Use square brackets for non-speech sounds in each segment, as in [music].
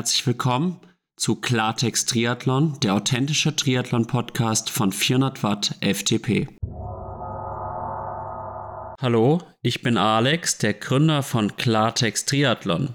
herzlich willkommen zu Klartext Triathlon, der authentische Triathlon-Podcast von 400 Watt FTP. Hallo, ich bin Alex, der Gründer von Klartext Triathlon.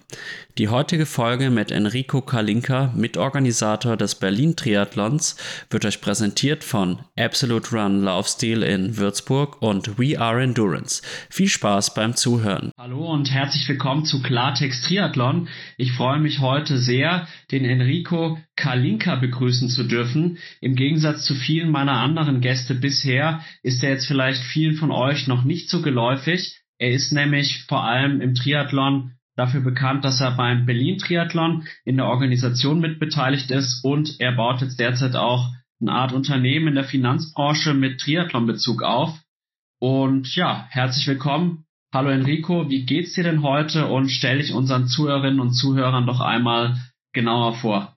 Die heutige Folge mit Enrico Kalinka, Mitorganisator des Berlin Triathlons, wird euch präsentiert von Absolute Run Laufstil in Würzburg und We Are Endurance. Viel Spaß beim Zuhören. Hallo und herzlich willkommen zu Klartext Triathlon. Ich freue mich heute sehr, den Enrico Kalinka begrüßen zu dürfen. Im Gegensatz zu vielen meiner anderen Gäste bisher ist er jetzt vielleicht vielen von euch noch nicht so geläufig. Er ist nämlich vor allem im Triathlon dafür bekannt, dass er beim Berlin Triathlon in der Organisation mitbeteiligt ist und er baut jetzt derzeit auch eine Art Unternehmen in der Finanzbranche mit Triathlon-Bezug auf. Und ja, herzlich willkommen. Hallo Enrico, wie geht's dir denn heute und stell dich unseren Zuhörerinnen und Zuhörern doch einmal genauer vor.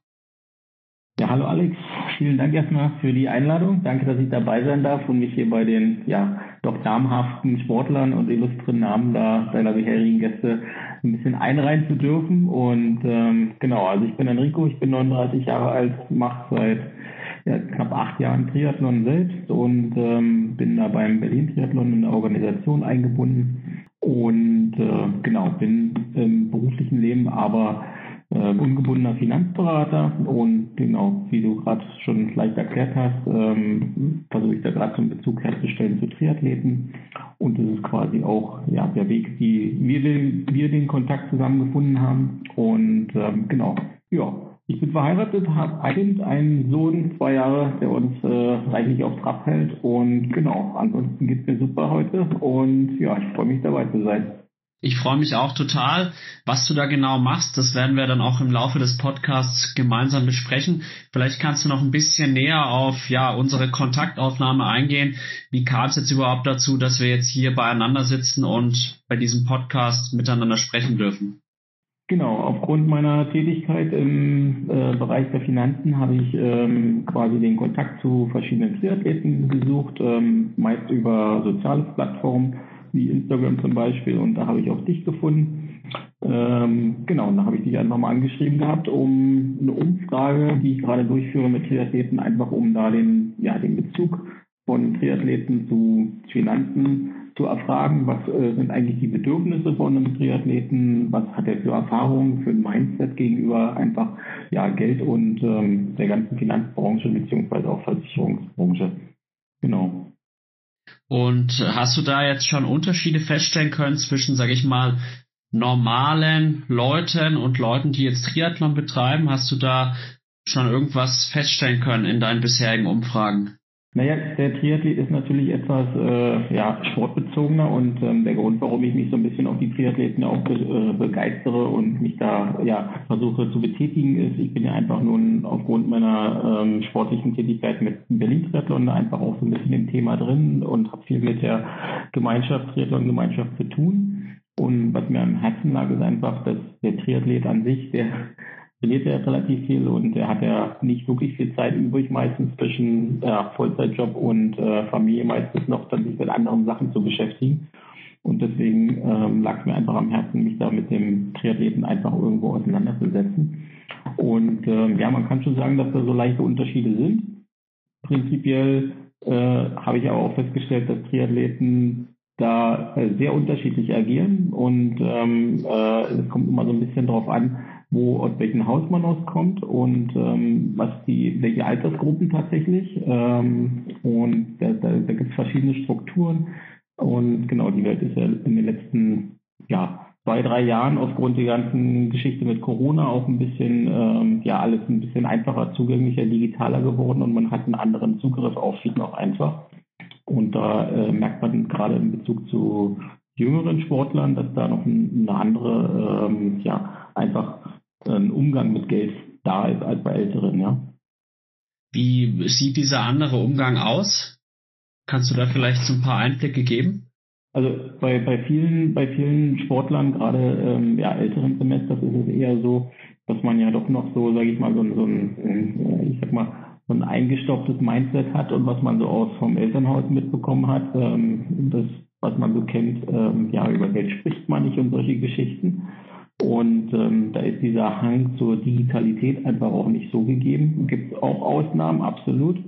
Ja, hallo Alex. Vielen Dank erstmal für die Einladung. Danke, dass ich dabei sein darf und mich hier bei den ja doch namhaften Sportlern und illustren Namen da deiner bisherigen Gäste ein bisschen einreihen zu dürfen. Und ähm, genau, also ich bin Enrico, ich bin 39 Jahre alt, mache seit ja, knapp acht Jahren Triathlon selbst und ähm, bin da beim Berlin Triathlon in der Organisation eingebunden und äh, genau, bin im beruflichen Leben aber äh, ungebundener Finanzberater und genau, wie du gerade schon leicht erklärt hast, ähm, versuche ich da gerade so einen Bezug herzustellen zu Triathleten. Und das ist quasi auch ja, der Weg, wie wir den, wir den Kontakt zusammengefunden haben. Und ähm, genau, ja, ich bin verheiratet, habe ein einen Sohn, zwei Jahre, der uns äh, reichlich auf Trab hält. Und genau, ansonsten geht es mir super heute. Und ja, ich freue mich dabei zu sein. Ich freue mich auch total. Was du da genau machst, das werden wir dann auch im Laufe des Podcasts gemeinsam besprechen. Vielleicht kannst du noch ein bisschen näher auf ja unsere Kontaktaufnahme eingehen. Wie kam es jetzt überhaupt dazu, dass wir jetzt hier beieinander sitzen und bei diesem Podcast miteinander sprechen dürfen? Genau, aufgrund meiner Tätigkeit im äh, Bereich der Finanzen habe ich ähm, quasi den Kontakt zu verschiedenen Triathleten gesucht, ähm, meist über soziale Plattformen wie Instagram zum Beispiel, und da habe ich auch dich gefunden. Ähm, genau, und da habe ich dich einfach mal angeschrieben gehabt, um eine Umfrage, die ich gerade durchführe mit Triathleten, einfach um da den, ja, den Bezug von Triathleten zu Finanzen zu erfragen, was äh, sind eigentlich die Bedürfnisse von einem Triathleten, was hat er für Erfahrungen, für ein Mindset gegenüber einfach ja, Geld und ähm, der ganzen Finanzbranche beziehungsweise auch Versicherungsbranche. Genau. Und hast du da jetzt schon Unterschiede feststellen können zwischen, sage ich mal, normalen Leuten und Leuten, die jetzt Triathlon betreiben? Hast du da schon irgendwas feststellen können in deinen bisherigen Umfragen? Naja, der Triathlet ist natürlich etwas äh, ja, sportbezogener und ähm, der Grund, warum ich mich so ein bisschen auf die Triathleten auch be äh, begeistere und mich da ja versuche zu betätigen, ist, ich bin ja einfach nun aufgrund meiner ähm, sportlichen Tätigkeit mit Berlin Triathlon einfach auch so ein bisschen im Thema drin und habe viel mit der Gemeinschaft, Triathlon-Gemeinschaft zu tun. Und was mir am Herzen lag, ist einfach, dass der Triathlet an sich, der trainiert er relativ viel und er hat ja nicht wirklich viel Zeit übrig, meistens zwischen ja, Vollzeitjob und äh, Familie meistens noch dann sich mit anderen Sachen zu beschäftigen. Und deswegen ähm, lag es mir einfach am Herzen, mich da mit dem Triathleten einfach irgendwo auseinanderzusetzen. Und ähm, ja, man kann schon sagen, dass da so leichte Unterschiede sind. Prinzipiell äh, habe ich aber auch festgestellt, dass Triathleten da äh, sehr unterschiedlich agieren und ähm, äh, es kommt immer so ein bisschen drauf an, wo aus welchem Haus man auskommt und ähm, was die, welche Altersgruppen tatsächlich. Ähm, und da, da, da gibt es verschiedene Strukturen. Und genau, die Welt ist ja in den letzten ja, zwei, drei Jahren aufgrund der ganzen Geschichte mit Corona auch ein bisschen, ähm, ja, alles ein bisschen einfacher, zugänglicher, digitaler geworden und man hat einen anderen Zugriff auf viel noch einfach. Und da äh, merkt man gerade in Bezug zu jüngeren Sportlern, dass da noch ein, eine andere, ähm, ja, einfach ein Umgang mit Geld da ist als bei Älteren, ja. Wie sieht dieser andere Umgang aus? Kannst du da vielleicht so ein paar Einblicke geben? Also bei, bei vielen, bei vielen Sportlern, gerade ähm, ja, älteren Semesters, ist es eher so, dass man ja doch noch so, sage ich mal, so, so ein, äh, ich sag mal, so ein eingestopptes Mindset hat und was man so aus vom Elternhaus mitbekommen hat, ähm, das, was man so kennt, ähm, ja, über Geld spricht man nicht und solche Geschichten. Und ähm, da ist dieser Hang zur Digitalität einfach auch nicht so gegeben. Gibt es auch Ausnahmen, absolut.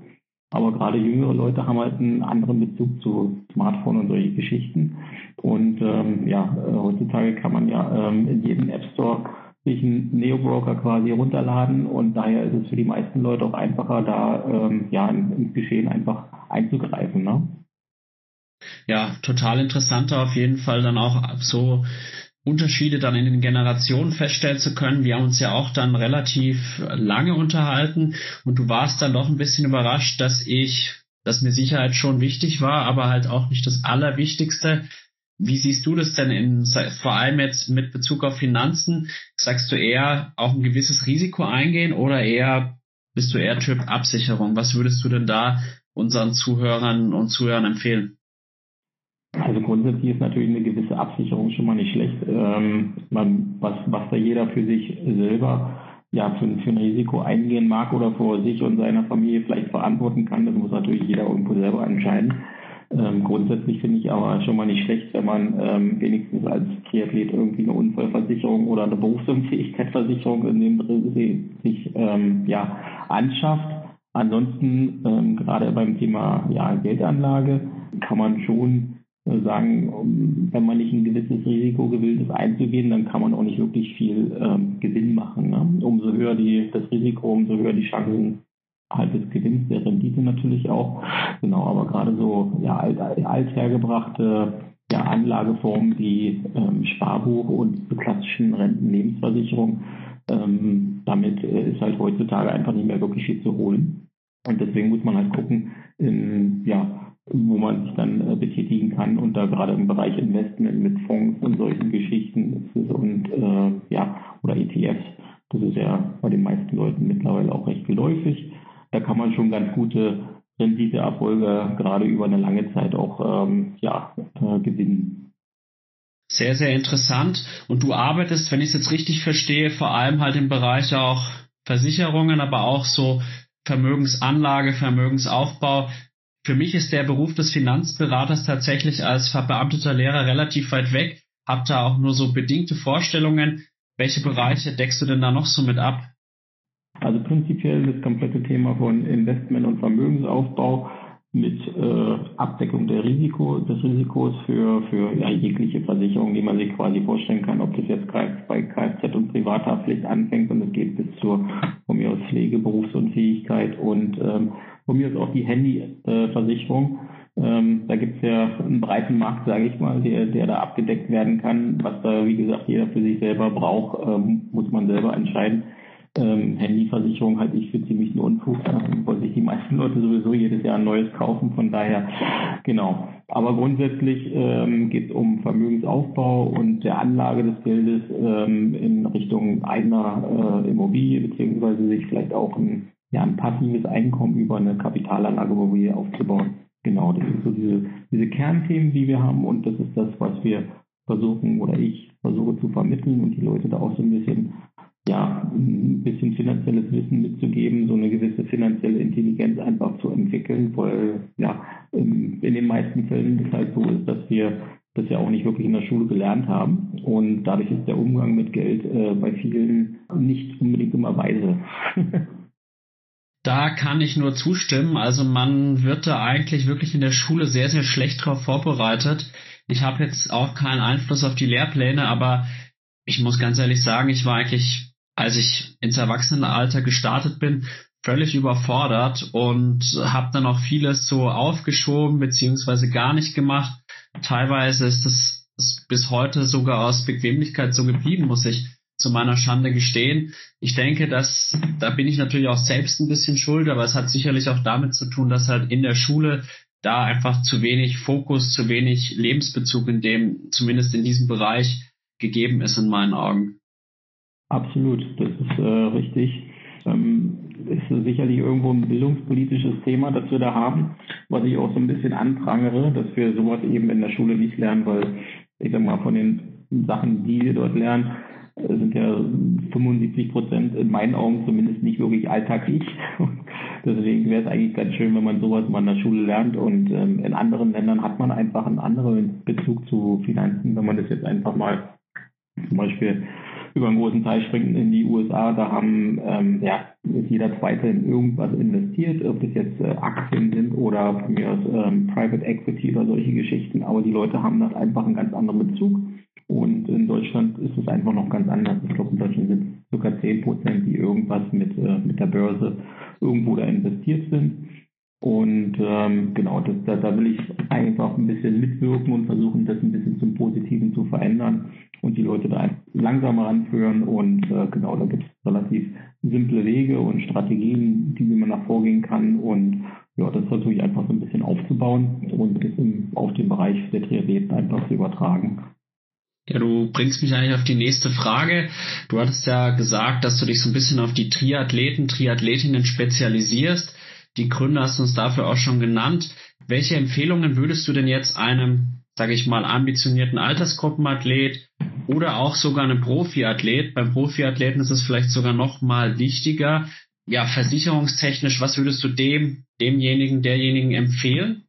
Aber gerade jüngere Leute haben halt einen anderen Bezug zu Smartphone und solche Geschichten. Und ähm, ja, äh, heutzutage kann man ja ähm, in jedem App Store sich einen Neo-Broker quasi runterladen und daher ist es für die meisten Leute auch einfacher, da ähm, ja ins Geschehen einfach einzugreifen. Ne? Ja, total interessanter auf jeden Fall dann auch so Unterschiede dann in den Generationen feststellen zu können. Wir haben uns ja auch dann relativ lange unterhalten und du warst dann doch ein bisschen überrascht, dass ich, dass mir Sicherheit schon wichtig war, aber halt auch nicht das Allerwichtigste. Wie siehst du das denn in, vor allem jetzt mit Bezug auf Finanzen? Sagst du eher auch ein gewisses Risiko eingehen oder eher bist du eher Typ Absicherung? Was würdest du denn da unseren Zuhörern und Zuhörern empfehlen? Also grundsätzlich ist natürlich eine gewisse Absicherung schon mal nicht schlecht. Ähm, man, was, was da jeder für sich selber ja für, für ein Risiko eingehen mag oder vor sich und seiner Familie vielleicht verantworten kann, das muss natürlich jeder irgendwo selber entscheiden. Ähm, grundsätzlich finde ich aber schon mal nicht schlecht, wenn man ähm, wenigstens als Triathlet irgendwie eine Unfallversicherung oder eine Berufsunfähigkeitsversicherung in dem Dreh sich ähm, ja, anschafft. Ansonsten, ähm, gerade beim Thema ja, Geldanlage, kann man schon sagen, wenn man nicht ein gewisses Risiko gewillt ist einzugehen, dann kann man auch nicht wirklich viel ähm, Gewinn machen. Ne? Umso höher die, das Risiko, umso höher die Chancen halt des Gewinns, der Rendite natürlich auch. Genau, aber gerade so ja, alt, althergebrachte ja, Anlageformen wie ähm, Sparbuch und klassischen Renten-Lebensversicherung, ähm, damit äh, ist halt heutzutage einfach nicht mehr wirklich viel zu holen. Und deswegen muss man halt gucken, in, ja, wo man sich dann äh, betätigen kann und da gerade im Bereich Investment mit Fonds und solchen Geschichten und äh, ja oder ETFs, das ist ja bei den meisten Leuten mittlerweile auch recht geläufig. Da kann man schon ganz gute Renditeerfolge gerade über eine lange Zeit auch ähm, ja, äh, gewinnen. Sehr, sehr interessant. Und du arbeitest, wenn ich es jetzt richtig verstehe, vor allem halt im Bereich auch Versicherungen, aber auch so Vermögensanlage, Vermögensaufbau für mich ist der Beruf des Finanzberaters tatsächlich als verbeamteter Lehrer relativ weit weg. Hab da auch nur so bedingte Vorstellungen. Welche Bereiche deckst du denn da noch so mit ab? Also prinzipiell das komplette Thema von Investment und Vermögensaufbau mit äh, Abdeckung der Risiko, des Risikos für, für ja, jegliche Versicherung, die man sich quasi vorstellen kann, ob das jetzt bei Kfz und Privathaftpflicht anfängt und es geht bis zur von mir aus Pflege, Berufsunfähigkeit und ähm, von mir ist auch die Handyversicherung. Ähm, da gibt es ja einen breiten Markt, sage ich mal, der, der da abgedeckt werden kann. Was da, wie gesagt, jeder für sich selber braucht, ähm, muss man selber entscheiden. Ähm, Handyversicherung halte ich für ziemlich einen Unfug, äh, weil sich die meisten Leute sowieso jedes Jahr ein neues kaufen. Von daher, genau. Aber grundsätzlich ähm, geht es um Vermögensaufbau und der Anlage des Geldes ähm, in Richtung eigener äh, Immobilie, beziehungsweise sich vielleicht auch ein ja, ein passives Einkommen über eine Kapitalanlageimmobilie aufzubauen. Genau, das sind so diese, diese Kernthemen, die wir haben und das ist das, was wir versuchen oder ich versuche zu vermitteln und die Leute da auch so ein bisschen, ja, ein bisschen finanzielles Wissen mitzugeben, so eine gewisse finanzielle Intelligenz einfach zu entwickeln, weil ja, in den meisten Fällen es halt so ist, dass wir das ja auch nicht wirklich in der Schule gelernt haben. Und dadurch ist der Umgang mit Geld äh, bei vielen nicht unbedingt immer weise. Da kann ich nur zustimmen. Also man wird da eigentlich wirklich in der Schule sehr, sehr schlecht drauf vorbereitet. Ich habe jetzt auch keinen Einfluss auf die Lehrpläne, aber ich muss ganz ehrlich sagen, ich war eigentlich, als ich ins Erwachsenenalter gestartet bin, völlig überfordert und habe dann auch vieles so aufgeschoben beziehungsweise gar nicht gemacht. Teilweise ist es bis heute sogar aus Bequemlichkeit so geblieben, muss ich zu meiner Schande gestehen. Ich denke, dass da bin ich natürlich auch selbst ein bisschen schuld, aber es hat sicherlich auch damit zu tun, dass halt in der Schule da einfach zu wenig Fokus, zu wenig Lebensbezug in dem, zumindest in diesem Bereich gegeben ist in meinen Augen. Absolut, das ist äh, richtig. Ähm, ist sicherlich irgendwo ein bildungspolitisches Thema, das wir da haben, was ich auch so ein bisschen anprangere, dass wir sowas eben in der Schule nicht lernen, weil ich sag mal, von den Sachen, die wir dort lernen, sind ja 75 Prozent in meinen Augen zumindest nicht wirklich alltäglich. [laughs] Deswegen wäre es eigentlich ganz schön, wenn man sowas mal in der Schule lernt. Und ähm, in anderen Ländern hat man einfach einen anderen Bezug zu Finanzen. Wenn man das jetzt einfach mal zum Beispiel über einen großen Teil springt in die USA. Da haben ähm, ja ist jeder Zweite in irgendwas investiert, ob das jetzt äh, Aktien sind oder von mir aus ähm, Private Equity oder solche Geschichten. Aber die Leute haben das einfach einen ganz anderen Bezug. Und in Deutschland ist es einfach noch ganz anders. Ich glaube, in Deutschland sind es ca. 10 Prozent, die irgendwas mit, äh, mit der Börse irgendwo da investiert sind. Und ähm, genau, das, da, da will ich einfach ein bisschen mitwirken und versuchen, das ein bisschen zum Positiven zu verändern und die Leute da langsamer anführen. Und äh, genau, da gibt es relativ simple Wege und Strategien, die man nach vorgehen kann. Und ja, das versuche ich einfach so ein bisschen aufzubauen und das im, auf den Bereich der Triathleten einfach zu übertragen. Ja, du bringst mich eigentlich auf die nächste Frage. Du hattest ja gesagt, dass du dich so ein bisschen auf die Triathleten, Triathletinnen spezialisierst. Die Gründe hast du uns dafür auch schon genannt. Welche Empfehlungen würdest du denn jetzt einem, sage ich mal, ambitionierten Altersgruppenathlet oder auch sogar einem Profiathlet, beim Profiathleten ist es vielleicht sogar noch mal wichtiger, ja, versicherungstechnisch, was würdest du dem, demjenigen, derjenigen empfehlen?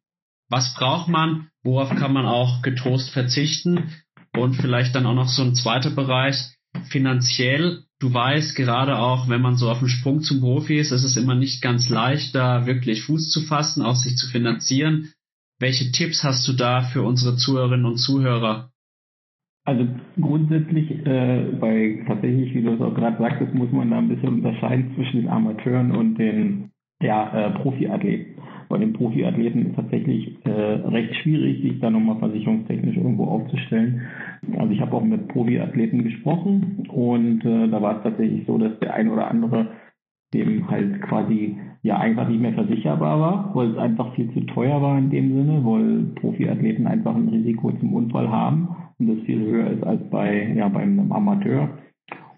Was braucht man? Worauf kann man auch getrost verzichten? Und vielleicht dann auch noch so ein zweiter Bereich, finanziell. Du weißt, gerade auch, wenn man so auf dem Sprung zum Profi ist, ist es immer nicht ganz leicht, da wirklich Fuß zu fassen, auch sich zu finanzieren. Welche Tipps hast du da für unsere Zuhörerinnen und Zuhörer? Also grundsätzlich äh, bei tatsächlich, wie du es auch gerade sagtest, muss man da ein bisschen unterscheiden zwischen den Amateuren und den ja, äh, Profiathleten bei den Profiathleten ist tatsächlich äh, recht schwierig, sich da nochmal versicherungstechnisch irgendwo aufzustellen. Also ich habe auch mit Profiathleten gesprochen und äh, da war es tatsächlich so, dass der ein oder andere dem halt quasi ja einfach nicht mehr versicherbar war, weil es einfach viel zu teuer war in dem Sinne, weil Profiathleten einfach ein Risiko zum Unfall haben und das viel höher ist als bei ja beim Amateur.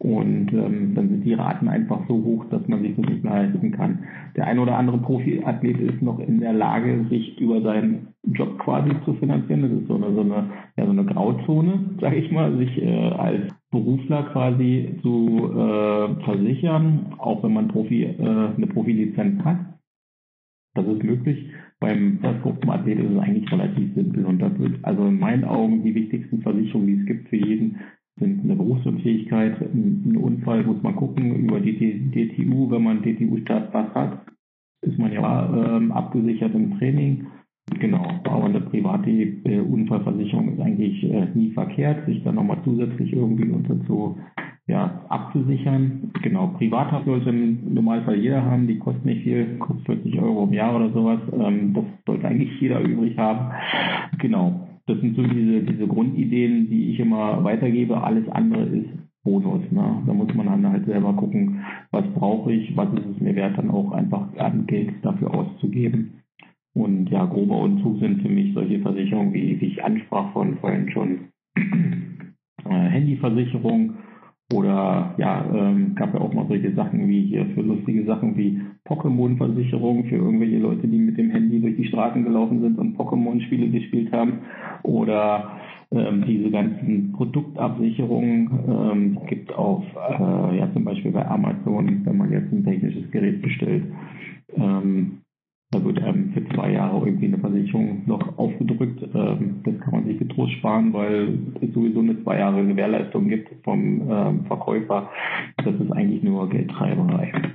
Und ähm, dann sind die Raten einfach so hoch, dass man sich das nicht mehr leisten kann. Der ein oder andere Profiathlet ist noch in der Lage, sich über seinen Job quasi zu finanzieren. Das ist so eine, so eine, ja, so eine Grauzone, sage ich mal, sich äh, als Berufler quasi zu äh, versichern, auch wenn man Profi, äh, eine Profilizenz hat. Das ist möglich. Beim Erstgruppenathlet ist es eigentlich relativ simpel und das wird also in meinen Augen die wichtigsten Versicherungen, die es gibt für jeden, eine Berufsunfähigkeit, ein Unfall, muss man gucken, über die DTU, wenn man DTU-Staatspass hat, ist man ja ähm, abgesichert im Training. Genau, aber eine private äh, Unfallversicherung ist eigentlich äh, nie verkehrt, sich dann nochmal zusätzlich irgendwie unter zu ja, abzusichern. Genau, Privathaft sollte im Normalfall jeder haben, die kosten nicht viel, kostet 40 Euro im Jahr oder sowas. Ähm, das sollte eigentlich jeder übrig haben. Genau, das sind so diese, diese Grundideen, die ich immer weitergebe. Alles andere ist Bonus. Ne? Da muss man dann halt selber gucken, was brauche ich, was ist es mir wert, dann auch einfach an Geld dafür auszugeben. Und ja, grober Unzug sind für mich solche Versicherungen, wie, ich ansprach von vorhin schon, [clears throat] äh, Handyversicherung, oder ja, ähm, gab ja auch mal solche Sachen wie hier für lustige Sachen wie Pokémon-Versicherung für irgendwelche Leute, die mit dem Handy durch die Straßen gelaufen sind und Pokémon-Spiele gespielt haben. Oder ähm, diese ganzen Produktabsicherungen ähm, gibt auf, äh, ja zum Beispiel bei Amazon, wenn man jetzt ein technisches Gerät bestellt, ähm, da wird einem für zwei Jahre irgendwie eine Versicherung noch aufgedrückt. Ähm, das kann man sich getrost sparen, weil es sowieso eine zwei Jahre Gewährleistung gibt vom ähm, Verkäufer. Das ist eigentlich nur Geldtreiberei.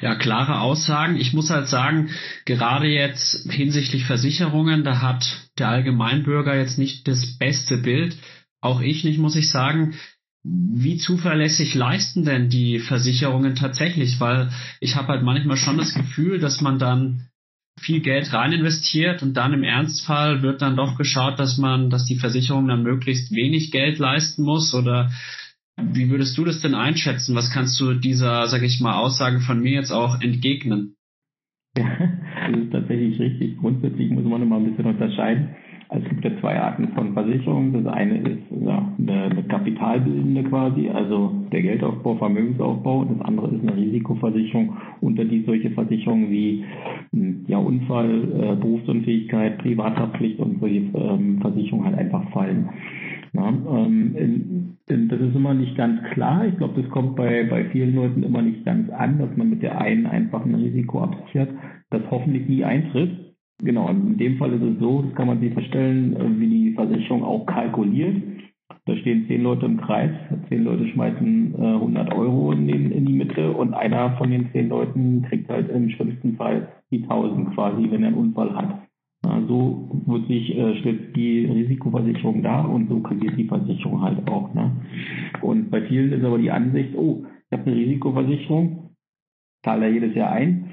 Ja, klare Aussagen. Ich muss halt sagen, gerade jetzt hinsichtlich Versicherungen, da hat der Allgemeinbürger jetzt nicht das beste Bild. Auch ich nicht, muss ich sagen wie zuverlässig leisten denn die Versicherungen tatsächlich? Weil ich habe halt manchmal schon das Gefühl, dass man dann viel Geld rein investiert und dann im Ernstfall wird dann doch geschaut, dass man, dass die Versicherung dann möglichst wenig Geld leisten muss oder wie würdest du das denn einschätzen? Was kannst du dieser, sag ich mal, Aussage von mir jetzt auch entgegnen? Ja, [laughs] das ist tatsächlich richtig. Grundsätzlich muss man immer ein bisschen unterscheiden also es gibt ja zwei Arten von Versicherungen. Das eine ist ja, eine, eine kapitalbildende quasi, also der Geldaufbau, Vermögensaufbau. Das andere ist eine Risikoversicherung, unter die solche Versicherungen wie hm, ja, Unfall, äh, Berufsunfähigkeit, Privathaftpflicht und solche ähm, Versicherungen halt einfach fallen. Ja, ähm, in, in, das ist immer nicht ganz klar. Ich glaube, das kommt bei, bei vielen Leuten immer nicht ganz an, dass man mit der einen einfach ein Risiko absichert, das hoffentlich nie eintritt. Genau, in dem Fall ist es so, das kann man sich vorstellen, äh, wie die Versicherung auch kalkuliert. Da stehen zehn Leute im Kreis, zehn Leute schmeißen äh, 100 Euro in, den, in die Mitte und einer von den zehn Leuten kriegt halt im schlimmsten Fall die 1000 quasi, wenn er einen Unfall hat. Na, so wird sich äh, stellt die Risikoversicherung dar und so kriegt die Versicherung halt auch. Ne? Und bei vielen ist aber die Ansicht, oh, ich habe eine Risikoversicherung, zahle da jedes Jahr ein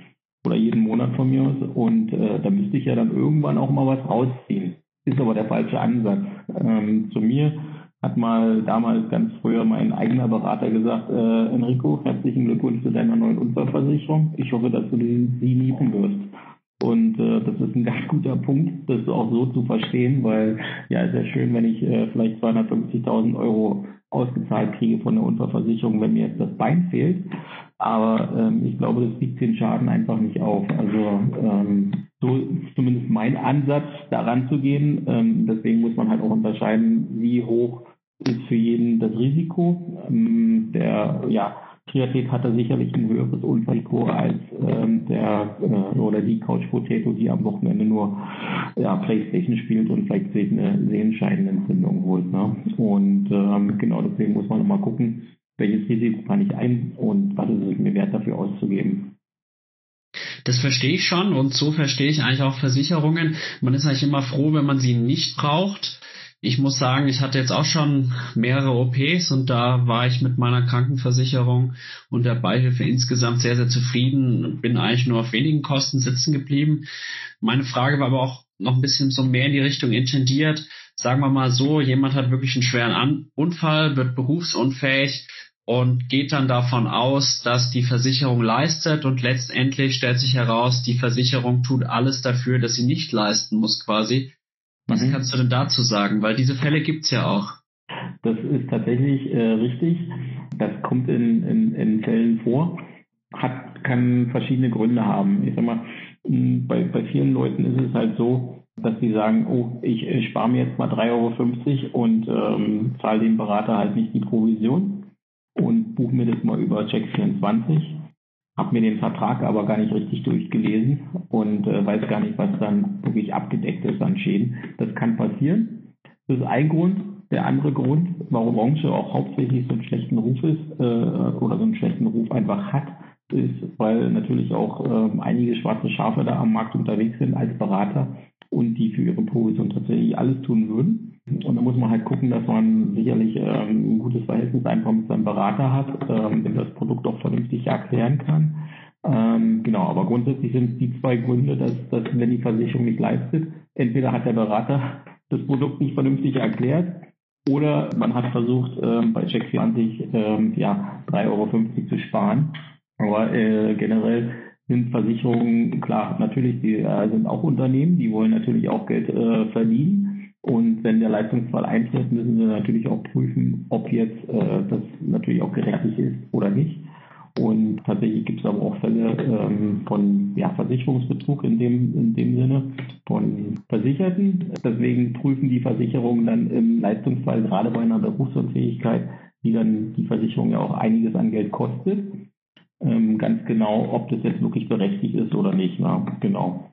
oder jeden Monat von mir aus und äh, da müsste ich ja dann irgendwann auch mal was rausziehen. Ist aber der falsche Ansatz. Ähm, zu mir hat mal damals ganz früher mein eigener Berater gesagt, äh, Enrico, herzlichen Glückwunsch zu deiner neuen Unfallversicherung. Ich hoffe, dass du sie lieben wirst. Und äh, das ist ein ganz guter Punkt, das auch so zu verstehen, weil ja, ist ja schön, wenn ich äh, vielleicht 250.000 Euro ausgezahlt kriege von der Unfallversicherung, wenn mir jetzt das Bein fehlt. Aber ähm, ich glaube, das wiegt den Schaden einfach nicht auf. Also ähm, so ist zumindest mein Ansatz, daran zu gehen. Ähm, deswegen muss man halt auch unterscheiden, wie hoch ist für jeden das Risiko. Ähm, der ja, Triathlet hatte sicherlich ein höheres Unfallrisiko als ähm, der äh, oder die Couch Potato, die am Wochenende nur ja, Playstation spielt und vielleicht sich eine Sehenscheidenentzündung holt. Ne? Und ähm, genau deswegen muss man nochmal gucken, welches Risiko kann ich ein und was ist es mir wert dafür auszugeben. Das verstehe ich schon und so verstehe ich eigentlich auch Versicherungen. Man ist eigentlich immer froh, wenn man sie nicht braucht. Ich muss sagen, ich hatte jetzt auch schon mehrere OPs und da war ich mit meiner Krankenversicherung und der Beihilfe insgesamt sehr, sehr zufrieden. Bin eigentlich nur auf wenigen Kosten sitzen geblieben. Meine Frage war aber auch noch ein bisschen so mehr in die Richtung intendiert. Sagen wir mal so, jemand hat wirklich einen schweren Unfall, wird berufsunfähig und geht dann davon aus, dass die Versicherung leistet und letztendlich stellt sich heraus, die Versicherung tut alles dafür, dass sie nicht leisten muss quasi. Was mhm. kannst du denn dazu sagen? Weil diese Fälle gibt's ja auch. Das ist tatsächlich äh, richtig. Das kommt in, in, in Fällen vor. Hat, kann verschiedene Gründe haben. Ich sag mal, bei, bei vielen Leuten ist es halt so, dass sie sagen, oh, ich, ich spare mir jetzt mal 3,50 Euro und ähm, zahle dem Berater halt nicht die Provision und buche mir das mal über Check24, habe mir den Vertrag aber gar nicht richtig durchgelesen und äh, weiß gar nicht, was dann wirklich abgedeckt ist an Schäden. Das kann passieren. Das ist ein Grund. Der andere Grund, warum Branche auch hauptsächlich so einen schlechten Ruf ist äh, oder so einen schlechten Ruf einfach hat, ist, weil natürlich auch äh, einige schwarze Schafe da am Markt unterwegs sind als Berater und die für ihre Provision tatsächlich alles tun würden. Und da muss man halt gucken, dass man sicherlich ähm, ein gutes Verhältnis einfach mit seinem Berater hat, ähm, dem das Produkt auch vernünftig erklären kann. Ähm, genau, aber grundsätzlich sind es die zwei Gründe, dass, dass wenn die Versicherung nicht leistet, entweder hat der Berater [laughs] das Produkt nicht vernünftig erklärt oder man hat versucht, ähm, bei Check20 ähm, ja, 3,50 Euro zu sparen. Aber äh, generell sind Versicherungen, klar, natürlich, die äh, sind auch Unternehmen, die wollen natürlich auch Geld äh, verdienen. Und wenn der Leistungsfall eintritt, müssen sie natürlich auch prüfen, ob jetzt äh, das natürlich auch gerechtlich ist oder nicht. Und tatsächlich gibt es aber auch Fälle ähm, von ja, Versicherungsbetrug in dem, in dem Sinne von Versicherten. Deswegen prüfen die Versicherungen dann im Leistungsfall gerade bei einer Berufsunfähigkeit, die dann die Versicherung ja auch einiges an Geld kostet, ähm, ganz genau, ob das jetzt wirklich berechtigt ist oder nicht. Na, genau.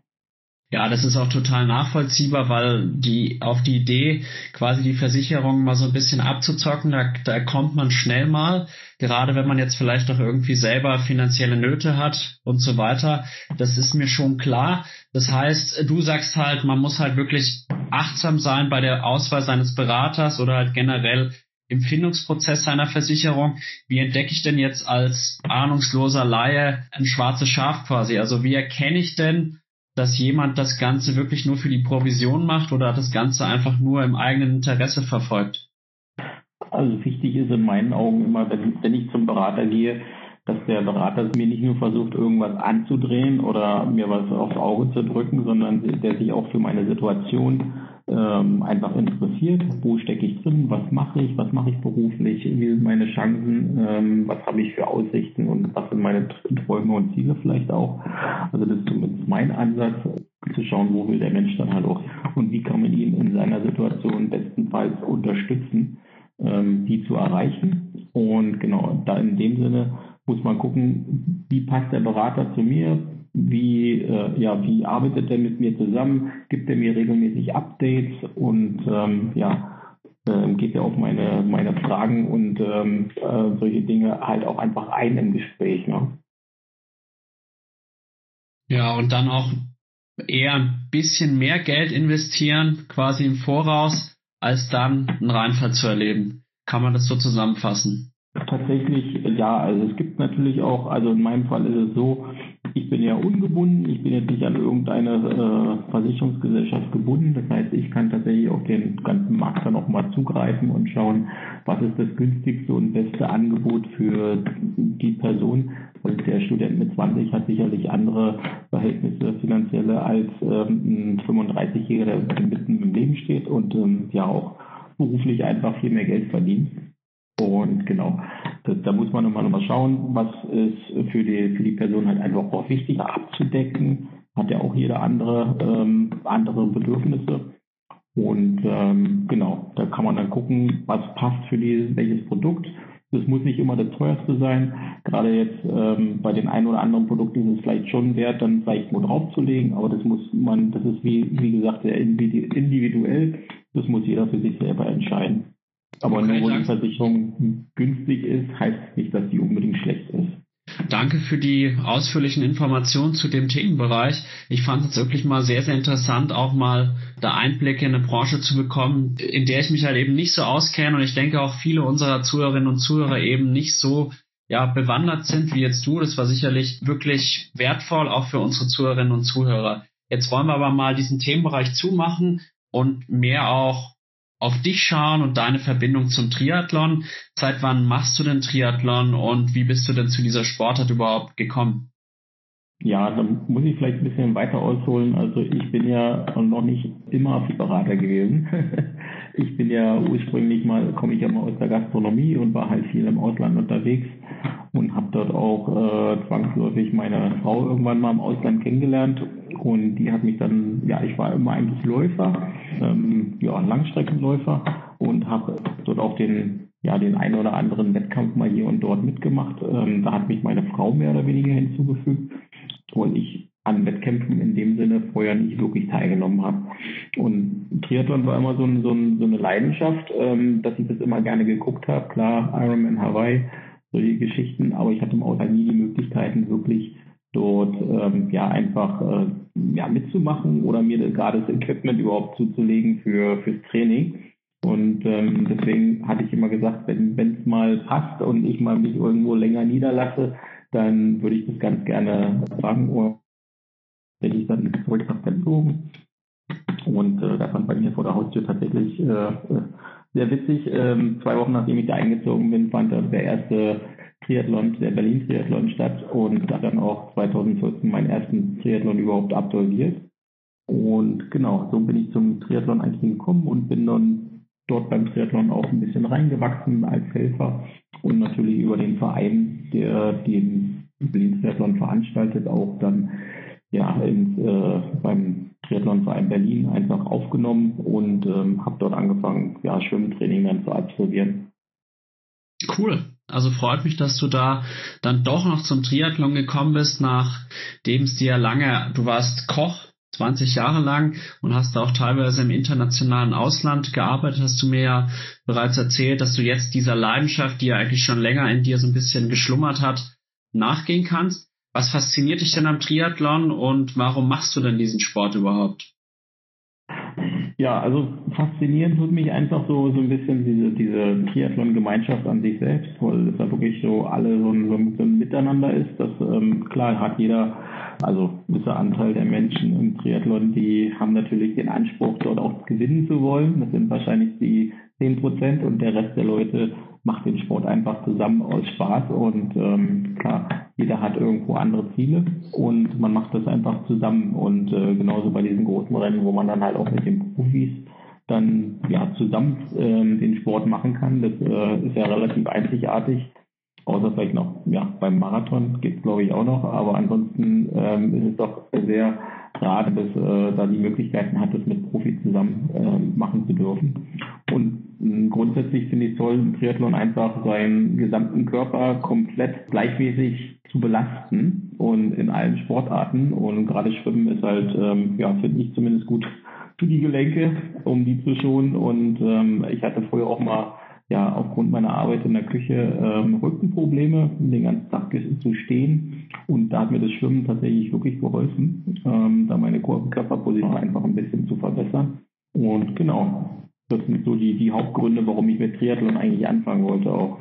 Ja, das ist auch total nachvollziehbar, weil die auf die Idee, quasi die Versicherung mal so ein bisschen abzuzocken, da, da kommt man schnell mal, gerade wenn man jetzt vielleicht auch irgendwie selber finanzielle Nöte hat und so weiter. Das ist mir schon klar. Das heißt, du sagst halt, man muss halt wirklich achtsam sein bei der Auswahl seines Beraters oder halt generell im Findungsprozess seiner Versicherung, wie entdecke ich denn jetzt als ahnungsloser Laie ein schwarzes Schaf quasi? Also wie erkenne ich denn, dass jemand das Ganze wirklich nur für die Provision macht oder das Ganze einfach nur im eigenen Interesse verfolgt? Also wichtig ist in meinen Augen immer, wenn, wenn ich zum Berater gehe, dass der Berater mir nicht nur versucht, irgendwas anzudrehen oder mir was aufs Auge zu drücken, sondern der sich auch für meine Situation ähm, einfach interessiert. Wo stecke ich drin? Was mache ich? Was mache ich beruflich? Wie sind meine Chancen? Ähm, was habe ich für Aussichten? Und was sind meine Träume und Ziele vielleicht auch? Also das ist zumindest mein Ansatz, zu schauen, wo will der Mensch dann halt auch und wie kann man ihn in seiner Situation bestenfalls unterstützen, ähm, die zu erreichen. Und genau, da in dem Sinne muss man gucken, wie passt der Berater zu mir, wie, äh, ja, wie arbeitet er mit mir zusammen, gibt er mir regelmäßig Updates und ähm, ja, ähm, geht ja auf meine, meine Fragen und ähm, äh, solche Dinge halt auch einfach ein im Gespräch. Ne? Ja, und dann auch eher ein bisschen mehr Geld investieren, quasi im Voraus, als dann einen Reinfall zu erleben. Kann man das so zusammenfassen? Tatsächlich, ja. Also es gibt natürlich auch, also in meinem Fall ist es so, ich bin ja ungebunden, ich bin jetzt nicht an irgendeine äh, Versicherungsgesellschaft gebunden. Das heißt, ich kann tatsächlich auf den ganzen Markt dann auch mal zugreifen und schauen, was ist das günstigste und beste Angebot für die Person. Und der Student mit 20 hat sicherlich andere Verhältnisse finanzielle als ähm, ein 35-Jähriger, der mitten im Leben steht und ähm, ja auch beruflich einfach viel mehr Geld verdient. Und genau, da, muss man nochmal noch schauen, was ist für die, für die Person halt einfach auch wichtig abzudecken. Hat ja auch jeder andere, ähm, andere Bedürfnisse. Und ähm, genau, da kann man dann gucken, was passt für die, welches Produkt. Das muss nicht immer das teuerste sein. Gerade jetzt ähm, bei den ein oder anderen Produkten ist es vielleicht schon wert, dann vielleicht nur draufzulegen, aber das muss man, das ist wie, wie gesagt sehr individuell. Das muss jeder für sich selber entscheiden. Aber nur weil die Versicherung günstig ist, heißt nicht, dass die unbedingt schlecht ist. Danke für die ausführlichen Informationen zu dem Themenbereich. Ich fand es wirklich mal sehr, sehr interessant, auch mal da Einblicke in eine Branche zu bekommen, in der ich mich halt eben nicht so auskenne und ich denke auch viele unserer Zuhörerinnen und Zuhörer eben nicht so ja, bewandert sind wie jetzt du. Das war sicherlich wirklich wertvoll, auch für unsere Zuhörerinnen und Zuhörer. Jetzt wollen wir aber mal diesen Themenbereich zumachen und mehr auch auf dich schauen und deine Verbindung zum Triathlon. Seit wann machst du denn Triathlon und wie bist du denn zu dieser Sportart überhaupt gekommen? Ja, dann muss ich vielleicht ein bisschen weiter ausholen. Also ich bin ja noch nicht immer Berater gewesen. [laughs] ich bin ja ursprünglich mal, komme ich ja mal aus der Gastronomie und war halt viel im Ausland unterwegs und habe dort auch äh, zwangsläufig meine Frau irgendwann mal im Ausland kennengelernt und die hat mich dann, ja, ich war immer eigentlich Läufer, ähm, ja, Langstreckenläufer und habe dort auch den, ja, den einen oder anderen Wettkampf mal hier und dort mitgemacht. Ähm, da hat mich meine Frau mehr oder weniger hinzugefügt und ich an Wettkämpfen in dem Sinne vorher nicht wirklich teilgenommen habe. Und Triathlon war immer so, ein, so, ein, so eine Leidenschaft, ähm, dass ich das immer gerne geguckt habe. Klar, Ironman Hawaii, solche Geschichten, aber ich hatte im Ausland nie die Möglichkeiten, wirklich dort ähm, ja einfach äh, ja, mitzumachen oder mir gerade das Equipment überhaupt zuzulegen für fürs Training. Und ähm, deswegen hatte ich immer gesagt, wenn es mal passt und ich mal mich irgendwo länger niederlasse, dann würde ich das ganz gerne sagen. Oder bin ich dann zurück nach geflogen. Und äh, da fand bei mir vor der Haustür tatsächlich äh, äh, sehr witzig. Ähm, zwei Wochen nachdem ich da eingezogen bin, fand der erste Triathlon, der Berlin Triathlon statt und da dann auch 2014 meinen ersten Triathlon überhaupt absolviert. Und genau, so bin ich zum Triathlon eigentlich gekommen und bin dann dort beim Triathlon auch ein bisschen reingewachsen als Helfer und natürlich über den Verein, der den Berlin Triathlon veranstaltet, auch dann ja ins, äh, beim Triathlonverein Berlin einfach aufgenommen und ähm, habe dort angefangen, ja, Schwimmtraining dann zu absolvieren. Cool. Also freut mich, dass du da dann doch noch zum Triathlon gekommen bist, nachdem es dir lange, du warst Koch 20 Jahre lang und hast auch teilweise im internationalen Ausland gearbeitet, hast du mir ja bereits erzählt, dass du jetzt dieser Leidenschaft, die ja eigentlich schon länger in dir so ein bisschen geschlummert hat, nachgehen kannst. Was fasziniert dich denn am Triathlon und warum machst du denn diesen Sport überhaupt? Ja, also faszinierend tut mich einfach so, so ein bisschen diese, diese Triathlon-Gemeinschaft an sich selbst, weil es da wirklich so alle so ein, so ein Miteinander ist. Das, ähm, klar hat jeder, also ein gewisser Anteil der Menschen im Triathlon, die haben natürlich den Anspruch, dort auch gewinnen zu wollen. Das sind wahrscheinlich die 10 Prozent und der Rest der Leute macht den Sport einfach zusammen aus Spaß und ähm, klar, jeder hat irgendwo andere Ziele und man macht das einfach zusammen und äh, genauso bei diesen großen Rennen, wo man dann halt auch mit den Profis dann ja zusammen ähm, den Sport machen kann, das äh, ist ja relativ einzigartig. Außer vielleicht noch, ja, beim Marathon gibt es glaube ich auch noch, aber ansonsten ähm, ist es doch sehr rar, dass äh, da die Möglichkeiten hat, das mit Profis zusammen äh, machen zu dürfen. Und Grundsätzlich finde ich es toll, im Triathlon einfach seinen gesamten Körper komplett gleichmäßig zu belasten und in allen Sportarten. Und gerade Schwimmen ist halt, ähm, ja, finde ich zumindest gut für die Gelenke, um die zu schonen. Und ähm, ich hatte früher auch mal ja aufgrund meiner Arbeit in der Küche ähm, Rückenprobleme, den ganzen Tag zu stehen. Und da hat mir das Schwimmen tatsächlich wirklich geholfen, ähm, da meine Körperposition einfach ein bisschen zu verbessern. Und genau, das sind so die, die Hauptgründe, warum ich mit Triathlon eigentlich anfangen wollte auch.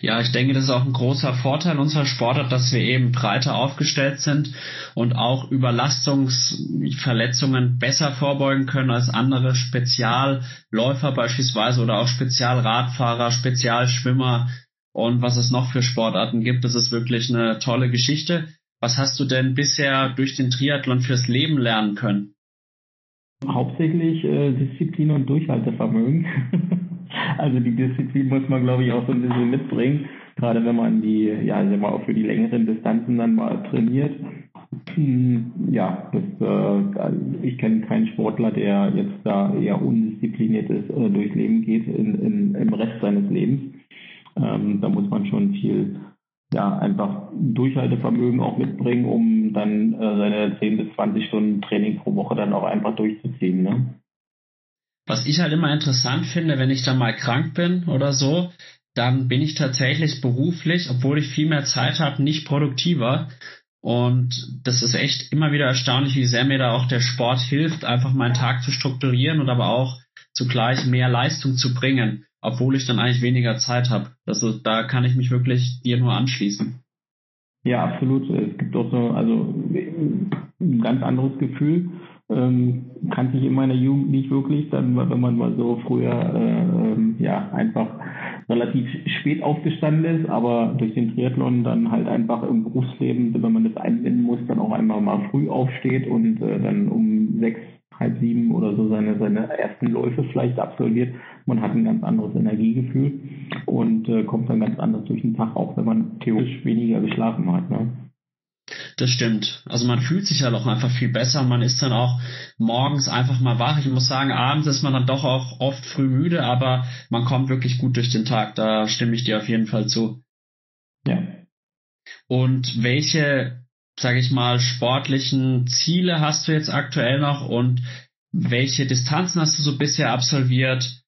Ja, ich denke, das ist auch ein großer Vorteil unserer Sportart, dass wir eben breiter aufgestellt sind und auch Überlastungsverletzungen besser vorbeugen können als andere Spezialläufer beispielsweise oder auch Spezialradfahrer, Spezialschwimmer und was es noch für Sportarten gibt. Das ist wirklich eine tolle Geschichte. Was hast du denn bisher durch den Triathlon fürs Leben lernen können? Hauptsächlich äh, Disziplin und Durchhaltevermögen. [laughs] also die Disziplin muss man, glaube ich, auch so ein bisschen mitbringen. Gerade wenn man die, ja, also mal auch für die längeren Distanzen dann mal trainiert. Hm, ja, das, äh, ich kenne keinen Sportler, der jetzt da eher undiszipliniert ist, äh, durchs Leben geht in, in, im Rest seines Lebens. Ähm, da muss man schon viel ja, einfach Durchhaltevermögen auch mitbringen, um dann äh, seine 10 bis 20 Stunden Training pro Woche dann auch einfach durchzuziehen. Ne? Was ich halt immer interessant finde, wenn ich dann mal krank bin oder so, dann bin ich tatsächlich beruflich, obwohl ich viel mehr Zeit habe, nicht produktiver. Und das ist echt immer wieder erstaunlich, wie sehr mir da auch der Sport hilft, einfach meinen Tag zu strukturieren und aber auch zugleich mehr Leistung zu bringen obwohl ich dann eigentlich weniger Zeit habe. Ist, da kann ich mich wirklich dir nur anschließen. Ja, absolut. Es gibt auch so, also ein ganz anderes Gefühl. Ähm, kannte ich in meiner Jugend nicht wirklich, dann, wenn man mal so früher äh, ja einfach relativ spät aufgestanden ist, aber durch den Triathlon dann halt einfach im Berufsleben, wenn man das einbinden muss, dann auch einmal mal früh aufsteht und äh, dann um sechs halb sieben oder so seine, seine ersten Läufe vielleicht absolviert. Man hat ein ganz anderes Energiegefühl und äh, kommt dann ganz anders durch den Tag, auch wenn man theoretisch weniger geschlafen hat. Ne? Das stimmt. Also man fühlt sich halt auch einfach viel besser. Man ist dann auch morgens einfach mal wach. Ich muss sagen, abends ist man dann doch auch oft früh müde, aber man kommt wirklich gut durch den Tag. Da stimme ich dir auf jeden Fall zu. Ja. Und welche sage ich mal, sportlichen Ziele hast du jetzt aktuell noch und welche Distanzen hast du so bisher absolviert?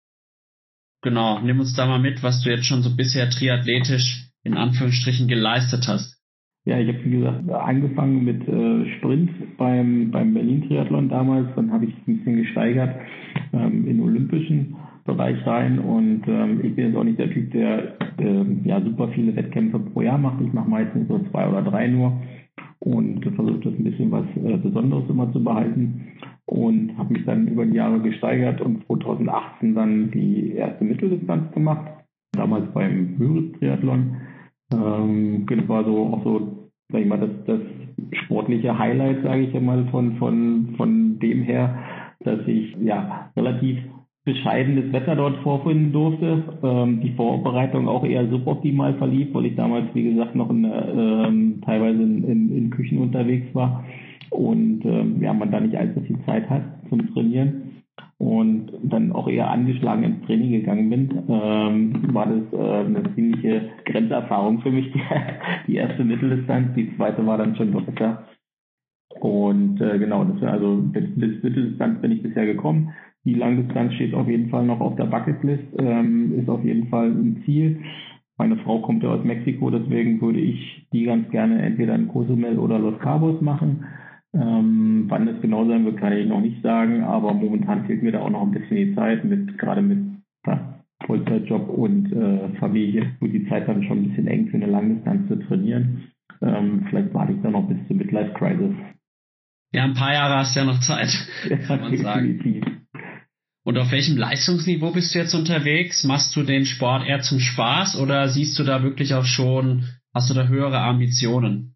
Genau, nimm uns da mal mit, was du jetzt schon so bisher triathletisch in Anführungsstrichen geleistet hast. Ja, ich habe wie gesagt angefangen mit äh, Sprint beim, beim Berlin-Triathlon damals, dann habe ich ein bisschen gesteigert ähm, in olympischen Bereich rein und ähm, ich bin jetzt auch nicht der Typ, der ähm, ja super viele Wettkämpfe pro Jahr macht. Ich mache meistens so zwei oder drei nur und versucht das ein bisschen was äh, Besonderes immer zu behalten und habe mich dann über die Jahre gesteigert und 2018 dann die erste Mitteldistanz gemacht, damals beim Müritz-Triathlon. Ähm, das war so auch so, sag ich mal, das, das sportliche Highlight, sage ich einmal, von, von, von dem her, dass ich ja relativ bescheidenes Wetter dort vorfinden durfte. Ähm, die Vorbereitung auch eher suboptimal verlief, weil ich damals, wie gesagt, noch in, ähm, teilweise in, in, in, Küchen unterwegs war und ähm, ja, man da nicht allzu viel Zeit hat zum Trainieren und dann auch eher angeschlagen ins Training gegangen bin, ähm, war das äh, eine ziemliche Grenzerfahrung für mich, [laughs] die, erste Mitteldistanz. Die zweite war dann schon besser. Und äh, genau, das also bis, bis Mitteldistanz bin ich bisher gekommen. Die Langdistanz steht auf jeden Fall noch auf der Bucketlist, ähm, ist auf jeden Fall ein Ziel. Meine Frau kommt ja aus Mexiko, deswegen würde ich die ganz gerne entweder in Cozumel oder Los Cabos machen. Ähm, wann das genau sein wird, kann ich noch nicht sagen, aber momentan fehlt mir da auch noch ein bisschen die Zeit, mit gerade mit ja, Vollzeitjob und äh, Familie, wo die Zeit dann schon ein bisschen eng für eine Langdistanz zu trainieren. Ähm, vielleicht warte ich dann noch bis zur Midlife Crisis. Ja, ein paar Jahre hast du ja noch Zeit, kann man sagen. Und auf welchem Leistungsniveau bist du jetzt unterwegs? Machst du den Sport eher zum Spaß oder siehst du da wirklich auch schon, hast du da höhere Ambitionen?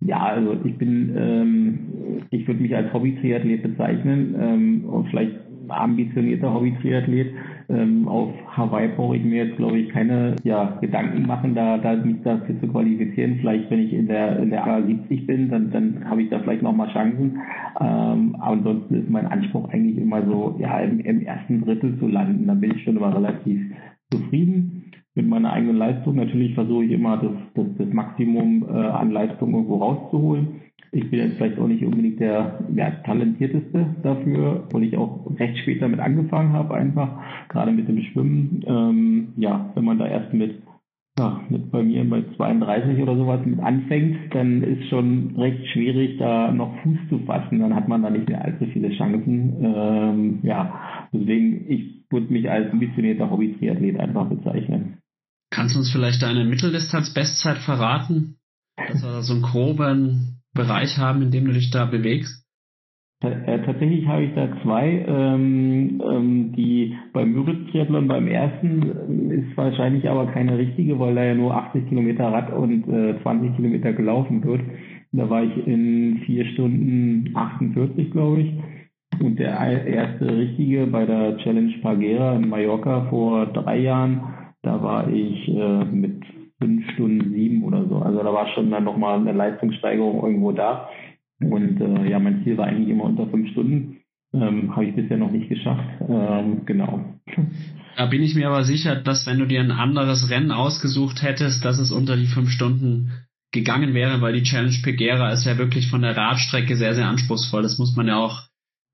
Ja, also ich bin, ähm, ich würde mich als Hobby-Triathlet bezeichnen ähm, und vielleicht ambitionierter Hobby-Triathlet. Ähm, auf Hawaii brauche ich mir jetzt, glaube ich, keine ja, Gedanken machen, da, da mich dafür zu qualifizieren. Vielleicht, wenn ich in der, in der A70 bin, dann, dann habe ich da vielleicht nochmal Chancen. Ähm, aber ansonsten ist mein Anspruch eigentlich immer so, ja, im, im ersten Drittel zu landen. Da bin ich schon immer relativ zufrieden. Mit meiner eigenen Leistung. Natürlich versuche ich immer das, das, das Maximum äh, an Leistung irgendwo rauszuholen. Ich bin jetzt vielleicht auch nicht unbedingt der ja, talentierteste dafür, weil ich auch recht spät damit angefangen habe, einfach gerade mit dem Schwimmen. Ähm, ja, wenn man da erst mit, ja, mit bei mir bei 32 oder sowas mit anfängt, dann ist schon recht schwierig, da noch Fuß zu fassen. Dann hat man da nicht mehr allzu viele Chancen. Ähm, ja, deswegen ich würde mich als ambitionierter Hobby-Triathlet einfach bezeichnen. Kannst du uns vielleicht deine Mitteldistanz-Bestzeit verraten? Dass wir so einen groben Bereich haben, in dem du dich da bewegst? Äh, tatsächlich habe ich da zwei. Ähm, ähm, die beim Müritz-Triathlon beim ersten äh, ist wahrscheinlich aber keine richtige, weil da ja nur 80 Kilometer Rad und äh, 20 Kilometer gelaufen wird. Da war ich in vier Stunden 48, glaube ich. Und der erste richtige bei der Challenge Pagera in Mallorca vor drei Jahren da war ich äh, mit fünf Stunden sieben oder so. Also da war schon dann nochmal eine Leistungssteigerung irgendwo da. Und äh, ja, mein Ziel war eigentlich immer unter fünf Stunden. Ähm, Habe ich bisher noch nicht geschafft. Ähm, genau. Da bin ich mir aber sicher, dass wenn du dir ein anderes Rennen ausgesucht hättest, dass es unter die fünf Stunden gegangen wäre, weil die Challenge Pegera ist ja wirklich von der Radstrecke sehr, sehr anspruchsvoll. Das muss man ja auch